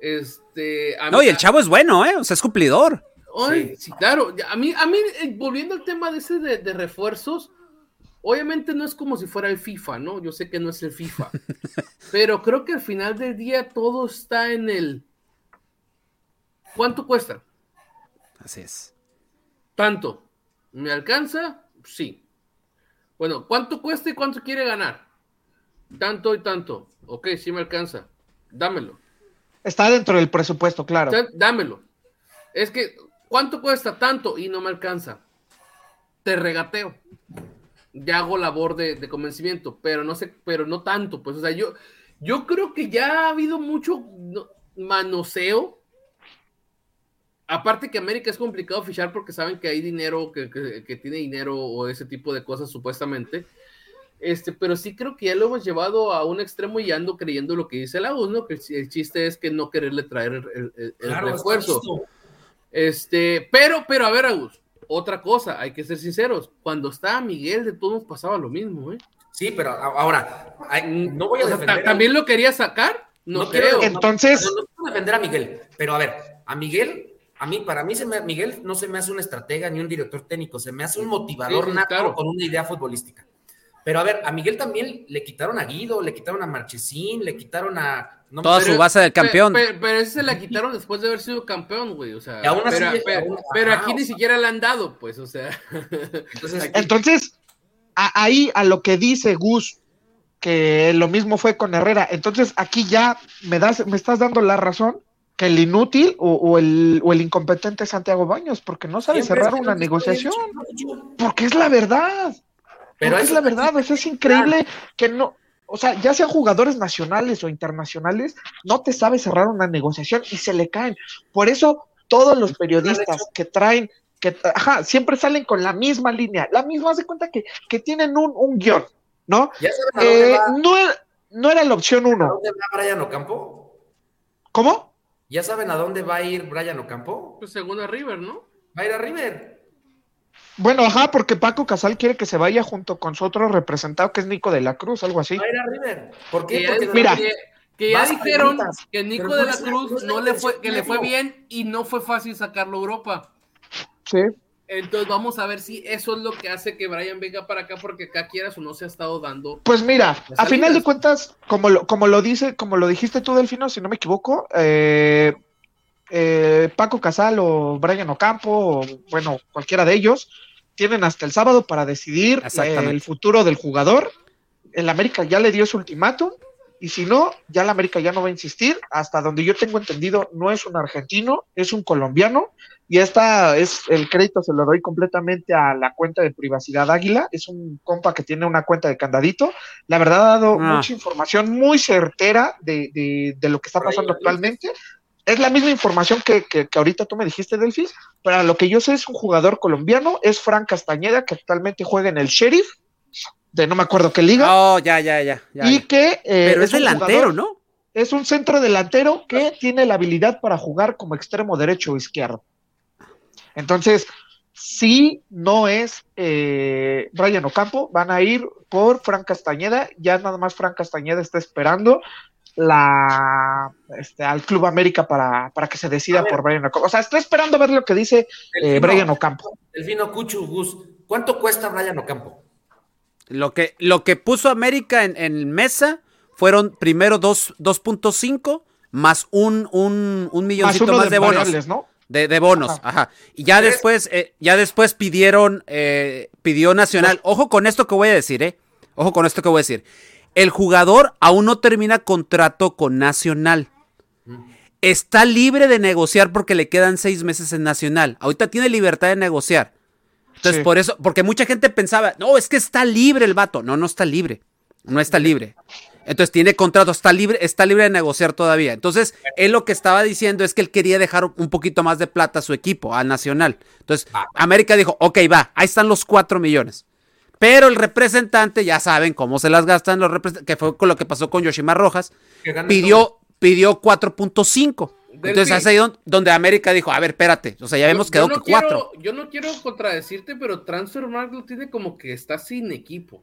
Este, a No, mí- y el chavo es bueno, ¿eh? O sea, es cumplidor. Ay, Sí. sí. claro. A mí, a mí eh, volviendo al tema de ese de, de refuerzos, obviamente no es como si fuera el FIFA, ¿no? Yo sé que no es el FIFA, pero creo que al final del día todo está en el ¿cuánto cuesta? Así es. Tanto. ¿Me alcanza? Sí. Bueno, ¿cuánto cuesta y cuánto quiere ganar? Tanto y tanto. Ok, sí me alcanza. Dámelo. Está dentro del presupuesto, claro. Dámelo. Es que, ¿cuánto cuesta tanto? Y no me alcanza. Te regateo. Ya hago labor de, de convencimiento, pero no sé, pero no tanto. Pues, o sea, yo, yo creo que ya ha habido mucho no, manoseo. Aparte que América es complicado fichar porque saben que hay dinero, que, que- que tiene dinero o ese tipo de cosas supuestamente. Este, pero sí creo que ya lo hemos llevado a un extremo y ando creyendo lo que dice Lagos, ¿no? Que el, chiste es que no quererle traer el, el- el Claro, está refuerzo. Este, pero, pero a ver, Agus, otra cosa, hay que ser sinceros. Cuando estaba Miguel, de todos pasaba lo mismo, ¿eh? Sí, pero ahora, ay, no voy a O sea, defender. a- ¿También lo quería sacar? No, No quiero- creo. Entonces, No, no quiero defender a Miguel, pero a ver, a Miguel, a mí, para mí, se me- Miguel no se me hace un estratega ni un director técnico, se me hace un motivador Sí, sí, nato claro. con una idea futbolística. Pero a ver, a Miguel también le quitaron a Guido, le quitaron a Marchesín, le quitaron a. no Toda su base del campeón. Pe- pe- Pero, ese se la quitaron después de haber sido campeón, güey. O sea, aún así pero, aquí ni siquiera le han dado, pues, o sea. Entonces, entonces, a- ahí a lo que dice Gus, que lo mismo fue con Herrera. Entonces, aquí ya me das, me estás dando la razón que el inútil o, o el, o el incompetente es Santiago Baños, porque no sabe siempre cerrar una negociación, porque es la verdad. Pero es la verdad, o sea, es increíble que no, o sea, ya sean jugadores nacionales o internacionales, no te sabe cerrar una negociación y se le caen. Por eso todos los periodistas que traen, que ajá, siempre salen con la misma línea, la misma, haz de cuenta que, que tienen un, un guion, ¿no? ¿Ya saben a dónde, Eh, va, no, era, no era la opción a uno. dónde va Brian Ocampo? ¿Cómo? ¿Ya saben a dónde va a ir Brian Ocampo? Pues según a River, ¿no? Va a ir a River. Bueno, ajá, porque Paco Casal quiere que se vaya junto con su otro representado, que es Nico de la Cruz, algo así. Va a ir a River. ¿Por Que qué? ya, Porque Mira. que, que ya dijeron preguntas. que Nico de la Cruz no le fue, que le fue bien y no fue fácil sacarlo a Europa. Sí. Entonces vamos a ver si eso es lo que hace que Brian venga para acá, porque acá quieras o no se ha estado dando. Pues mira, a final de cuentas, como lo, como lo dice, como lo dijiste tú, Delfino, si no me equivoco, eh, eh, Paco Casal o Brian Ocampo, o bueno, cualquiera de ellos, tienen hasta el sábado para decidir eh, el futuro del jugador. El América ya le dio su ultimátum, y si no, ya el América ya no va a insistir. Hasta donde yo tengo entendido, no es un argentino, es un colombiano, y esta es el crédito, se lo doy completamente a la cuenta de privacidad Águila. Es un compa que tiene una cuenta de candadito. La verdad ha dado Ah. mucha información muy certera de, de- de lo que está pasando actualmente. Es la misma información que, que, que ahorita tú me dijiste, Delfis. Para lo que yo sé, es un jugador colombiano. Es Fran Castañeda, que actualmente juega en el Sheriff, de no me acuerdo qué liga. Oh, ya, ya, ya. ya, y ya. que. eh, Pero es, delantero, jugador- ¿no? Es un centro delantero que tiene la habilidad para jugar como extremo derecho o izquierdo. Entonces, si no es eh, Brian Ocampo, van a ir por Fran Castañeda. Ya nada más Fran Castañeda está esperando la este, al Club América para, para que se decida A ver. por Brian Ocampo. O sea, está esperando ver lo que dice eh, Brian Ocampo. Delfino Cuchu, Gus, ¿cuánto cuesta Brian Ocampo? Lo que, lo que puso América en, en mesa fueron primero dos- 2.5 más un, un, un Más milloncito más de, de bonos. variables, ¿no? De, de bonos, Ajá. ajá. Y ya después, eh, ya después pidieron, eh, pidió Nacional. Ojo con esto que voy a decir, eh. Ojo con esto que voy a decir. El jugador aún no termina contrato con Nacional. Está libre de negociar porque le quedan seis meses en Nacional. Ahorita tiene libertad de negociar. Entonces, Sí. por eso, porque mucha gente pensaba, no, es que está libre el vato. No, no está libre. No está libre. Entonces tiene contrato, está libre, está libre de negociar todavía. Entonces, él lo que estaba diciendo es que él quería dejar un poquito más de plata a su equipo, al Nacional. Entonces, Va. América dijo, ok, va, ahí están los cuatro millones. Pero el representante, ya saben cómo se las gastan los representantes, que fue con lo que pasó con Yoshima Rojas, Que gane pidió, pidió 4.5. Del Entonces, es ahí don- donde América dijo, a ver, espérate, o sea, ya quedado yo no que cuatro. quiero- Yo no quiero contradecirte, pero Transfermarkt lo tiene como que está sin equipo.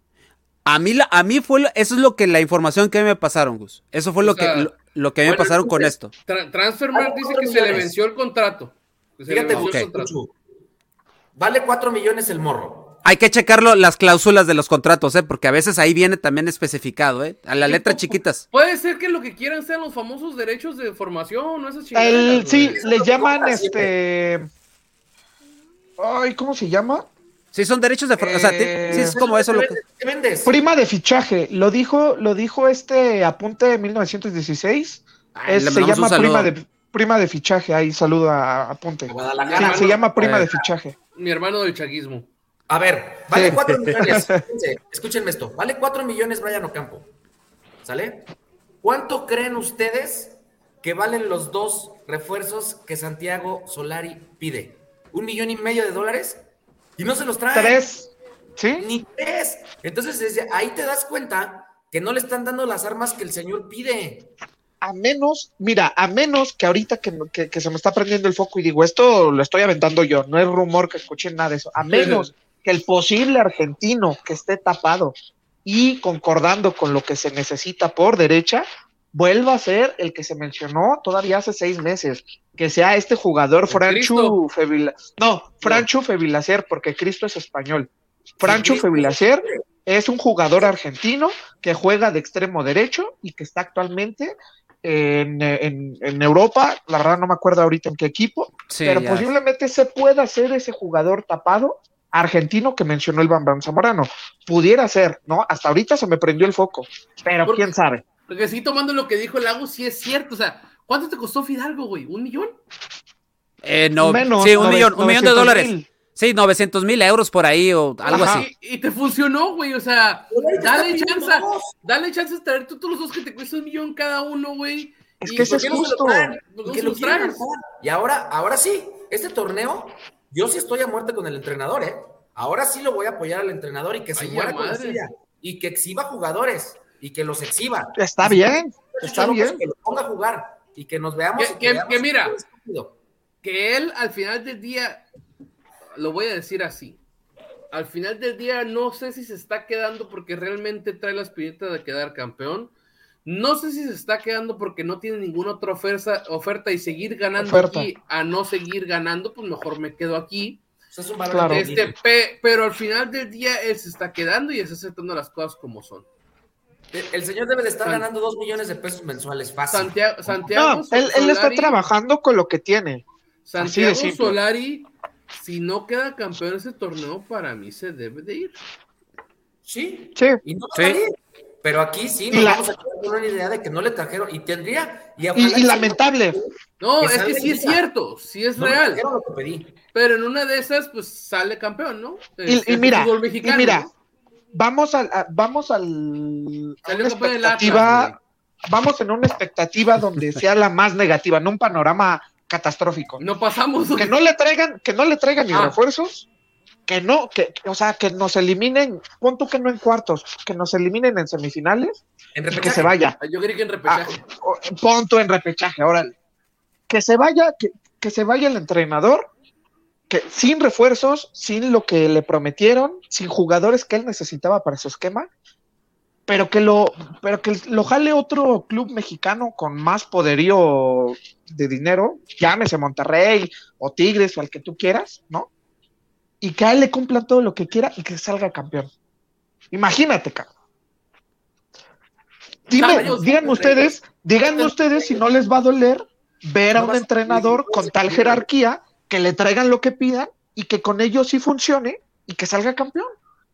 A mí, la- a mí fue, lo- eso es lo que la información que me pasaron, Gus. Eso fue O lo, sea, que, lo, lo que me bueno, pasaron con esto. Tra- Transfermarkt dice que se le venció el contrato. Fíjate, venció Ok. el contrato. Chuchu, Vale 4 millones el morro. Hay que checarlo las cláusulas de los contratos, ¿eh? Porque a veces ahí viene también especificado, ¿eh? A la letra chiquitas. Puede ser que lo que quieran sean los famosos derechos de formación, no esas El, sí, le llaman este. Ay, ¿cómo se llama? Sí, son derechos de... for- O sea, Eh, sí, es como eso lo que... ¿Qué vendes? Prima de fichaje. Lo dijo, lo dijo este apunte de 1916. Ay, Es- se llama prima de prima de fichaje. Ahí saludo a apunte. Sí, se llama prima Eh, de fichaje. Mi hermano del chaguismo. A ver, vale Sí. 4 millones. Fíjense, Escúchenme esto. Vale 4 millones Brian Ocampo. ¿Sale? ¿Cuánto creen ustedes que valen los dos refuerzos que Santiago Solari pide? ¿Un millón y medio de dólares? Y no se los trae. Tres. ¿Sí? Ni tres. Entonces, desde ahí te das cuenta que no le están dando las armas que el señor pide. A menos, mira, a menos que ahorita que, que- que se me está prendiendo el foco y digo, esto lo estoy aventando yo, no es rumor que escuchen nada de eso, a menos que el posible argentino que esté tapado y concordando con lo que se necesita por derecha, vuelva a ser el que se mencionó todavía hace seis meses, que sea este jugador Franchu no, Franchu Febilacer, porque Cristo es español. Franchu Sí, Febilacer es un jugador argentino que juega de extremo derecho y que está actualmente en, en- en Europa, la verdad no me acuerdo ahorita en qué equipo, Sí, pero ya. posiblemente se pueda ser ese jugador tapado argentino que mencionó el Bambam Zamorano. Pudiera ser, ¿no? Hasta ahorita se me prendió el foco, pero ¿Por quién sabe. Porque sí, tomando lo que dijo el Lago, sí es cierto. O sea, ¿cuánto te costó Fidalgo, güey? ¿Un millón? Eh, no, Menos, sí, un nove- millón, un millón de 900 dólares. mil. Sí, 900 mil euros por ahí o algo Ajá. así. Y, y te funcionó, güey. O sea, dale chance. Dale chance de traer tú todos los dos que te cuesta un millón cada uno, güey. Es que ese ¿Por es no lo justo. traen? Lo traes. lanzar. Y ahora, ahora sí, este torneo, yo sí estoy a muerte con el entrenador, ¿eh? Ahora sí lo voy a apoyar al entrenador y que se Ay, muera con la madre. suya. Y que exhiba jugadores. Y que los exhiba. Está si bien, está López, bien. Que los ponga a jugar. Y que nos veamos. Que- que- veamos que mira. que él al final del día, lo voy a decir así, al final del día no sé si se está quedando porque realmente trae la espinita de quedar campeón, no sé si se está quedando porque no tiene ninguna otra oferta, oferta y seguir ganando Oferta. aquí a no seguir ganando, pues mejor me quedo aquí. Es un Claro. Este, pe- pero al final del día él se está quedando y está aceptando las cosas como son. El, el señor debe de estar San- ganando dos millones de pesos mensuales fácil. Santiago, Santiago No, él, él está trabajando con lo que tiene. Así de Santiago. Solari, si no queda campeón ese torneo, para mí se debe de ir. Sí. Sí, Y no va a Sí. Pero aquí sí nos la- vamos a quedar con una idea de que no le trajeron. Y tendría. Y, y, y lamentable. No, Que es que sí es cierto, sí es No real. trajeron lo que pedí. Pero en una de esas, pues sale campeón, ¿no? Y, Este, y mira, fútbol y mira, vamos al, a- vamos al, a Salió una campeón del Atlas, expectativa, vamos en una expectativa donde sea la más negativa, no un panorama catastrófico. No pasamos. Que no le traigan, que no le traigan ni Ah. refuerzos, que no, que, o sea, que nos eliminen, pon tú que no en cuartos, que nos eliminen en semifinales En y que se vaya. Yo creí que en Ah, repechaje. pon tú en repechaje, órale. Que se vaya, que, que se vaya el entrenador, que sin refuerzos, sin lo que le prometieron, sin jugadores que él necesitaba para su esquema, pero que lo, pero que lo jale otro club mexicano con más poderío de dinero, llámese Monterrey o Tigres o al que tú quieras, ¿no? Y que a él le cumplan todo lo que quiera y que salga campeón. Imagínate, cabrón. Dime, díganme Monterrey. ustedes, díganme ustedes si no les va a doler ver a un entrenador con tal jerarquía que le traigan lo que pidan y que con ello sí funcione y que salga campeón.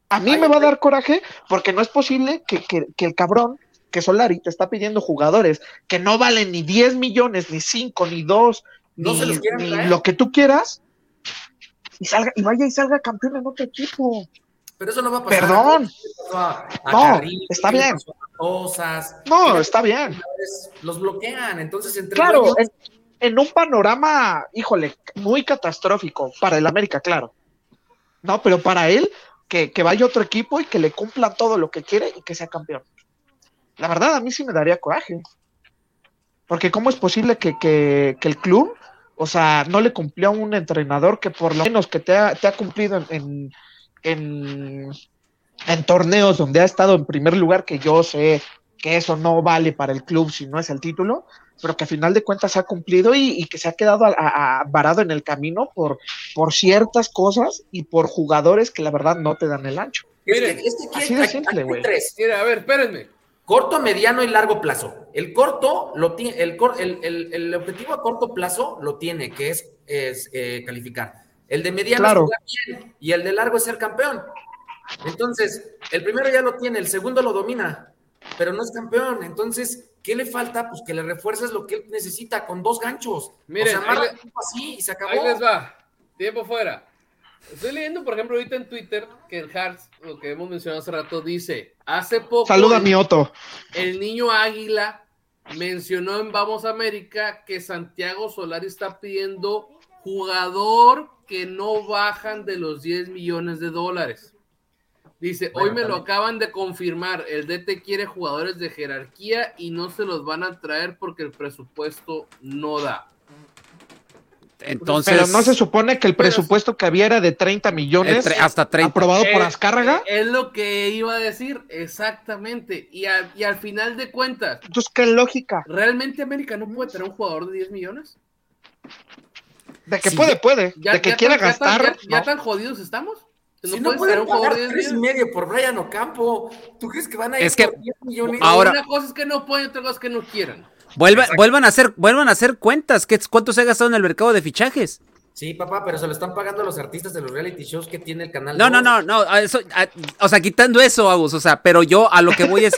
A mí me va a dar coraje porque no es posible que, que, que el cabrón, que Solari te está pidiendo jugadores que no valen ni 10 millones, ni 5, ni 2, No ni, se los quieren ni traer. lo que tú quieras, y, salga, y vaya y salga campeón en otro equipo. Pero eso no va a pasar. Perdón. A, a No, Carrillo, está bien. Cosas. No, está bien. Los bloquean. Entonces, entre Claro, en, en un panorama, híjole, muy catastrófico para el América, claro. No, pero para él, que, que vaya otro equipo y que le cumplan todo lo que quiere y que sea campeón. La verdad, a mí sí me daría coraje. Porque ¿cómo es posible que, que- que el club, o sea, no le cumplió a un entrenador que por lo menos que te ha, te ha cumplido en, en, en- en torneos donde ha estado en primer lugar, que yo sé que eso no vale para el club si no es el título, pero que a final de cuentas ha cumplido y, y que se ha quedado a- a- a- varado en el camino por, por ciertas cosas y por jugadores que la verdad no te dan el ancho. Miren, es que aquí así hay- de aquí simple, güey. tres. Mira, a ver, espérenme. Corto, mediano y largo plazo. El corto, lo tiene, el, el, el- el objetivo a corto plazo lo tiene, que es, es, eh, calificar. El de mediano Claro. es jugar bien y el de largo es ser campeón. Entonces, el primero ya lo tiene, el segundo lo domina, pero no es campeón. Entonces, ¿qué le falta? Pues que le refuerces lo que él necesita con dos ganchos. Miren, o sea, ahí le- así y se acabó. Ahí les va. Tiempo fuera. Estoy leyendo, por ejemplo, ahorita en Twitter que el Hearts, lo que hemos mencionado hace rato, dice, hace poco Saluda a mi Otto. el niño Águila mencionó en Vamos América que Santiago Solari está pidiendo jugador que no bajan de los 10 millones de dólares. Dice, Bueno, hoy me lo acaban de confirmar, el DT quiere jugadores de jerarquía y no se los van a traer porque el presupuesto no da. Entonces, Pero no se supone que el Pero- presupuesto que había era de 30 millones, entre- hasta 30. aprobado por Eh, Azcárraga. Es lo que iba a decir, exactamente. Y, a- y al final de cuentas, Entonces, ¿qué lógica? ¿realmente América no puede tener un jugador de 10 millones? De que Sí. puede, puede. ¿Ya, de que ya quiera tan- ya tan- gastar. ya, ya no. tan jodidos estamos? ¿Que Si no no pueden un jugador pagar de 10 tres y millones? medio por Brian Ocampo, ¿tú crees que van a ir Es que- por 10 millones? ahora- Una cosa es que no pueden, otra cosa es que no quieran. Vuelva- vuelvan, a hacer, vuelvan a hacer cuentas. ¿Qué, ¿Cuánto se ha gastado en el mercado de fichajes? Sí, papá, pero se lo están pagando a los artistas de los reality shows que tiene el canal. No, no, 2. no, no. Eso, a- o sea, quitando eso, Agus, o sea, pero yo a lo que voy es,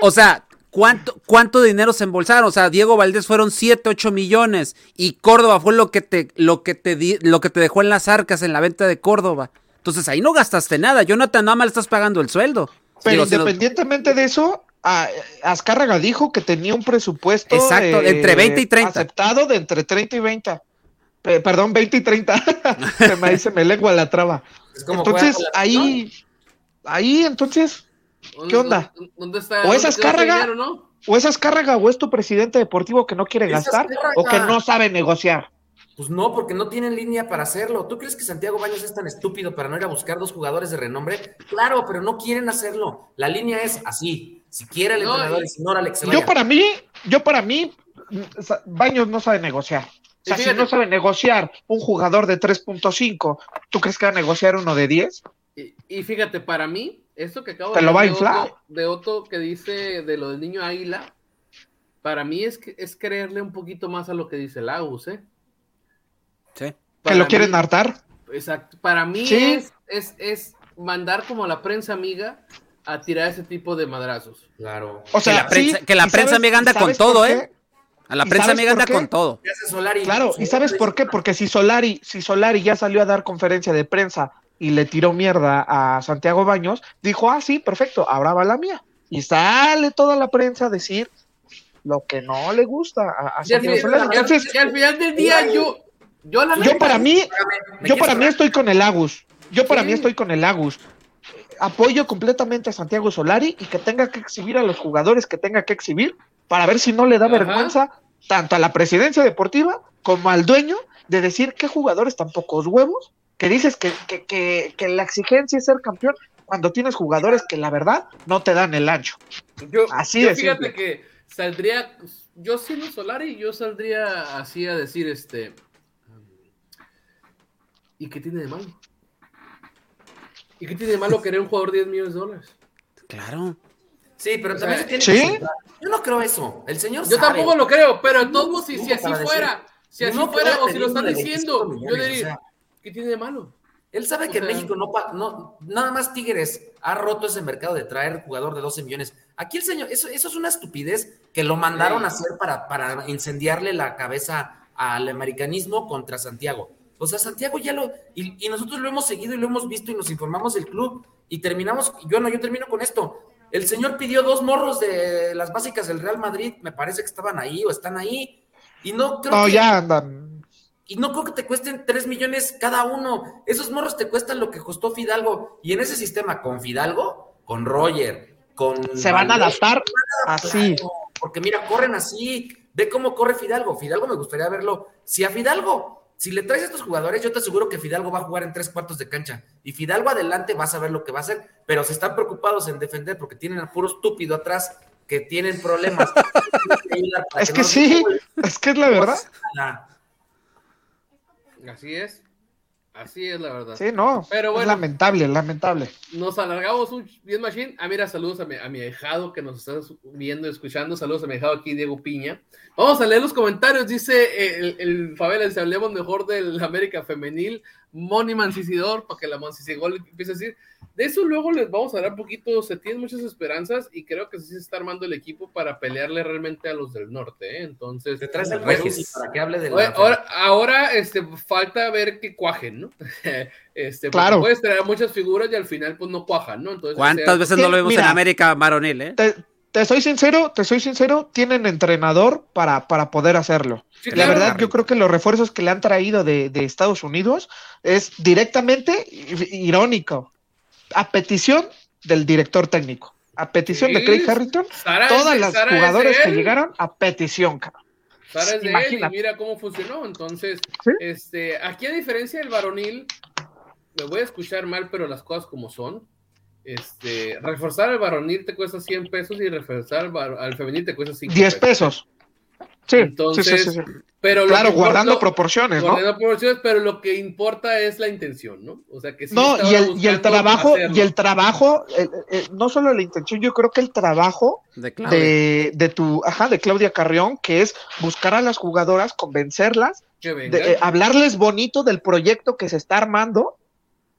o sea, ¿cuánto, cuánto dinero se embolsaron? O sea, Diego Valdés fueron 7, 8 millones y Córdoba fue lo que te, lo que te di- lo que te dejó en las arcas en la venta de Córdoba. Entonces ahí no gastaste nada. Jonathan, nada más le estás pagando el sueldo. Pero Digo, si no- independientemente de eso, a- Azcárraga dijo que tenía un presupuesto Exacto, eh, entre 20 y 30. aceptado de entre 30 y 20. Pe- perdón, 20 y 30. se me dice, me lengua la traba. Es como Entonces, ahí, ahí, entonces, ¿Qué onda? ¿Dónde- ¿Dónde está? O es Azcárraga, dinero, no? o es Azcárraga o es tu presidente deportivo que no quiere gastar o que no sabe negociar. Pues no, porque no tienen línea para hacerlo. ¿Tú crees que Santiago Baños es tan estúpido para no ir a buscar dos jugadores de renombre? Claro, pero no quieren hacerlo. La línea es así. Si quiere el No, entrenador si no, se Yo para mí, yo para mí, Baños no sabe negociar. O sea, Y si no sabe negociar un jugador de 3.5, ¿tú crees que va a negociar uno de 10? Y, y fíjate, para mí, esto que acabo Te de lo va a inflar. Otto, de Otto que dice de lo del niño águila, para mí es, que, es creerle un poquito más a lo que dice Lagos, ¿eh? Sí. Que lo quieren hartar. Exacto. Para mí Sí. es, es, es mandar como a la prensa amiga a tirar ese tipo de madrazos. Claro. O sea, la prensa- sí, que la ¿y prensa sabes- amiga anda sabes con todo, ¿eh? A la ¿Y prensa amiga anda qué? con todo. Claro, ¿y sabes por qué? Porque si Solari, si Solari ya salió a dar conferencia de prensa y le tiró mierda a Santiago Baños, dijo, ah, sí, perfecto, ahora va la mía. Y sale toda la prensa a decir lo que no le gusta a, a Y al, Santiago al- y al final del día, yo, yo la yo para mí, ¿Me yo para mí estoy con el Agus. Yo para Sí. mí estoy con el Agus. Apoyo completamente a Santiago Solari y que tenga que exhibir a los jugadores que tenga que exhibir para ver si no le da Ajá. vergüenza tanto a la presidencia deportiva como al dueño de decir qué jugadores tan pocos huevos, que dices que, que, que, que la exigencia es ser campeón cuando tienes jugadores que la verdad no te dan el ancho. Yo, Así yo de fíjate simple. que saldría, yo siendo Solari, yo saldría así a decir, este, ¿y qué tiene de malo? ¿Y qué tiene de malo querer un jugador de 10 millones de dólares? Claro. Sí, pero O también sea, se tiene ¿sí? que. Yo no creo eso. El señor Yo sabe. tampoco lo creo, pero de todos modos, si, si así fuera, si así No, fuera, o si lo están diciendo, 25 yo diría, o sea. ¿qué tiene de malo? Él sabe que O sea- México no, no, nada más Tigres ha roto ese mercado de traer jugador de 12 millones. Aquí el señor, eso, eso es una estupidez que lo mandaron a hacer para, para incendiarle la cabeza al americanismo contra Santiago. O sea, Santiago ya lo, y, y nosotros lo hemos seguido y lo hemos visto y nos informamos del club y terminamos, yo no, yo termino con esto. El señor pidió dos morros de las básicas del Real Madrid, me parece que estaban ahí o están ahí, y no creo No, que, ya andan. y no creo que te cuesten 3 millones cada uno. Esos morros te cuestan lo que costó Fidalgo. Y en ese sistema, con Fidalgo, con Roger, con. Se van a adaptar así. porque mira, corren así. Ve cómo corre Fidalgo. Fidalgo me gustaría verlo. Si a Fidalgo, si le traes a estos jugadores, yo te aseguro que Fidalgo va a jugar en tres cuartos de cancha. Y Fidalgo adelante vas a ver lo que va a hacer. Pero se están preocupados en defender porque tienen al puro estúpido atrás que tienen problemas. Es que sí, es que es la verdad. Así es. Así es la verdad. Sí, no. Pero es bueno. lamentable, lamentable. Nos alargamos un bien machine. Ah, mira, saludos a mi, a mi ahijado que nos está viendo y escuchando. Saludos a mi ahijado aquí, Diego Piña. Vamos a leer los comentarios. Dice eh, el, el Favela, dice, hablemos mejor del América Femenil. Moni Mancisidor, para que la Mancisigol empiece a decir. De eso luego les vamos a hablar un poquito. Se tienen muchas esperanzas y creo que sí se está armando el equipo para pelearle realmente a los del norte. ¿eh? Entonces, Te traes el Regis. Para que hable de la. Ahora, ahora este, falta ver que cuajen, ¿no? este, Claro. Puedes traer muchas figuras y al final pues no cuajan, ¿no? Entonces, ¿Cuántas o sea, veces no lo vemos en. América varonil, eh? Te, te soy sincero, te soy sincero, tienen entrenador para, para poder hacerlo. sí, La claro. verdad, yo creo que los refuerzos que le han traído de, de Estados Unidos es directamente irónico. A petición del director técnico. A petición de Craig Harrington, Sara todas las Sara jugadores que llegaron a petición, cabrón. Sara es de él y mira cómo funcionó. Entonces, Sí. este, aquí a diferencia del varonil, me voy a escuchar mal, pero las cosas como son. Este, reforzar al varonil te cuesta 100 pesos y reforzar al, femenil te cuesta 5 10 pesos. Sí, Entonces, sí, sí, sí, sí. Pero lo Claro, que guardando importa- proporciones, ¿no? guardando proporciones, pero lo que importa es la intención, ¿no? O sea que sí No, y el, y el trabajo, hacerlo. y el trabajo, el- el- no solo la intención, yo creo que el trabajo De Claudia. de, de tu, ajá, de Claudia Carrión, que es buscar a las jugadoras, convencerlas, Que venga. de, eh, hablarles bonito del proyecto que se está armando,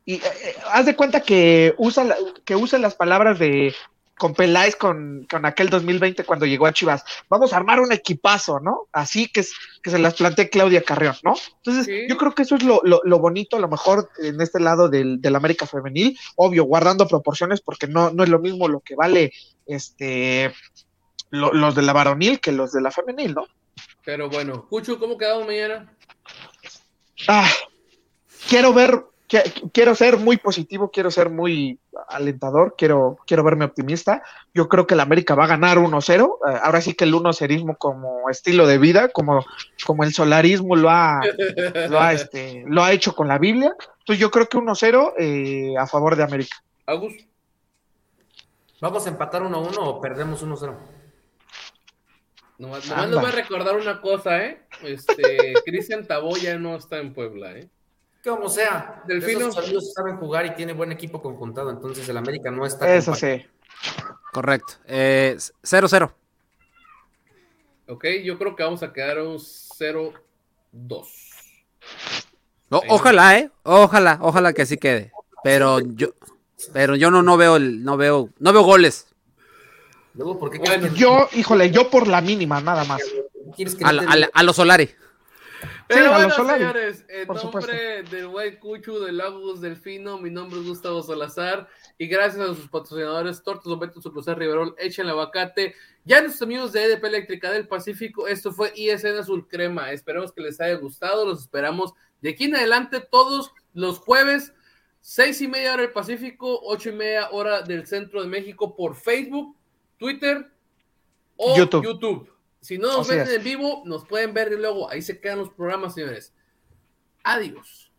y eh, eh, haz de cuenta que usa, la- que usa las palabras de con Peláez con, con aquel 2020 cuando llegó a Chivas. Vamos a armar un equipazo, ¿no? Así que, es- que se las plantee Claudia Carrión, ¿no? Entonces, Sí. yo creo que eso es lo, lo, lo bonito, a lo mejor en este lado del, del América Femenil, obvio, guardando proporciones, porque no, no es lo mismo lo que vale este lo- los de la varonil que los de la femenil, ¿no? Pero bueno, Cucho, ¿cómo quedamos mañana? Ah, quiero ver, quiero ser muy positivo, quiero ser muy alentador, quiero, quiero verme optimista. Yo creo que el América va a ganar 1-0. eh, ahora sí que el 1-0ismo como estilo de vida, como, como el solarismo lo ha, lo, ha, este, lo ha hecho con la Biblia. Entonces yo creo que 1-0 eh, a favor de América. Agus, ¿Vamos a empatar 1-1 o perdemos 1-0? nomás, nomás les voy a recordar una cosa, ¿eh? Este, Cristian Taboya no está en Puebla, ¿eh? Que como sea, Delfino. esos amigos saben jugar y tiene buen equipo conjuntado, entonces el América no está Eso compacto. sí. Correcto. Eh, 0-0. Ok, yo creo que vamos a quedar un 0-2. O- Ahí. ojalá, eh. Ojalá, ojalá que así quede. Pero yo, pero yo no, no veo el, no veo, no veo goles. Luego, ¿por qué Bueno, Yo, híjole, yo por la mínima, nada más. que A, no a a los Solari. Pero bueno, señores, en por nombre del White Cuchu, del Agus Delfino, mi nombre es Gustavo Salazar y gracias a sus patrocinadores Tortos Humberto Sucruzar Riverol, Echen el Aguacate, ya nuestros amigos de EDP Eléctrica del Pacífico, esto fue ISN Azul Crema, esperemos que les haya gustado, los esperamos de aquí en adelante todos los jueves, seis y media hora del Pacífico, ocho y media hora del Centro de México por Facebook, Twitter o YouTube. YouTube. Si no nos ven en vivo, nos pueden ver y luego. Ahí se quedan los programas, señores. Adiós.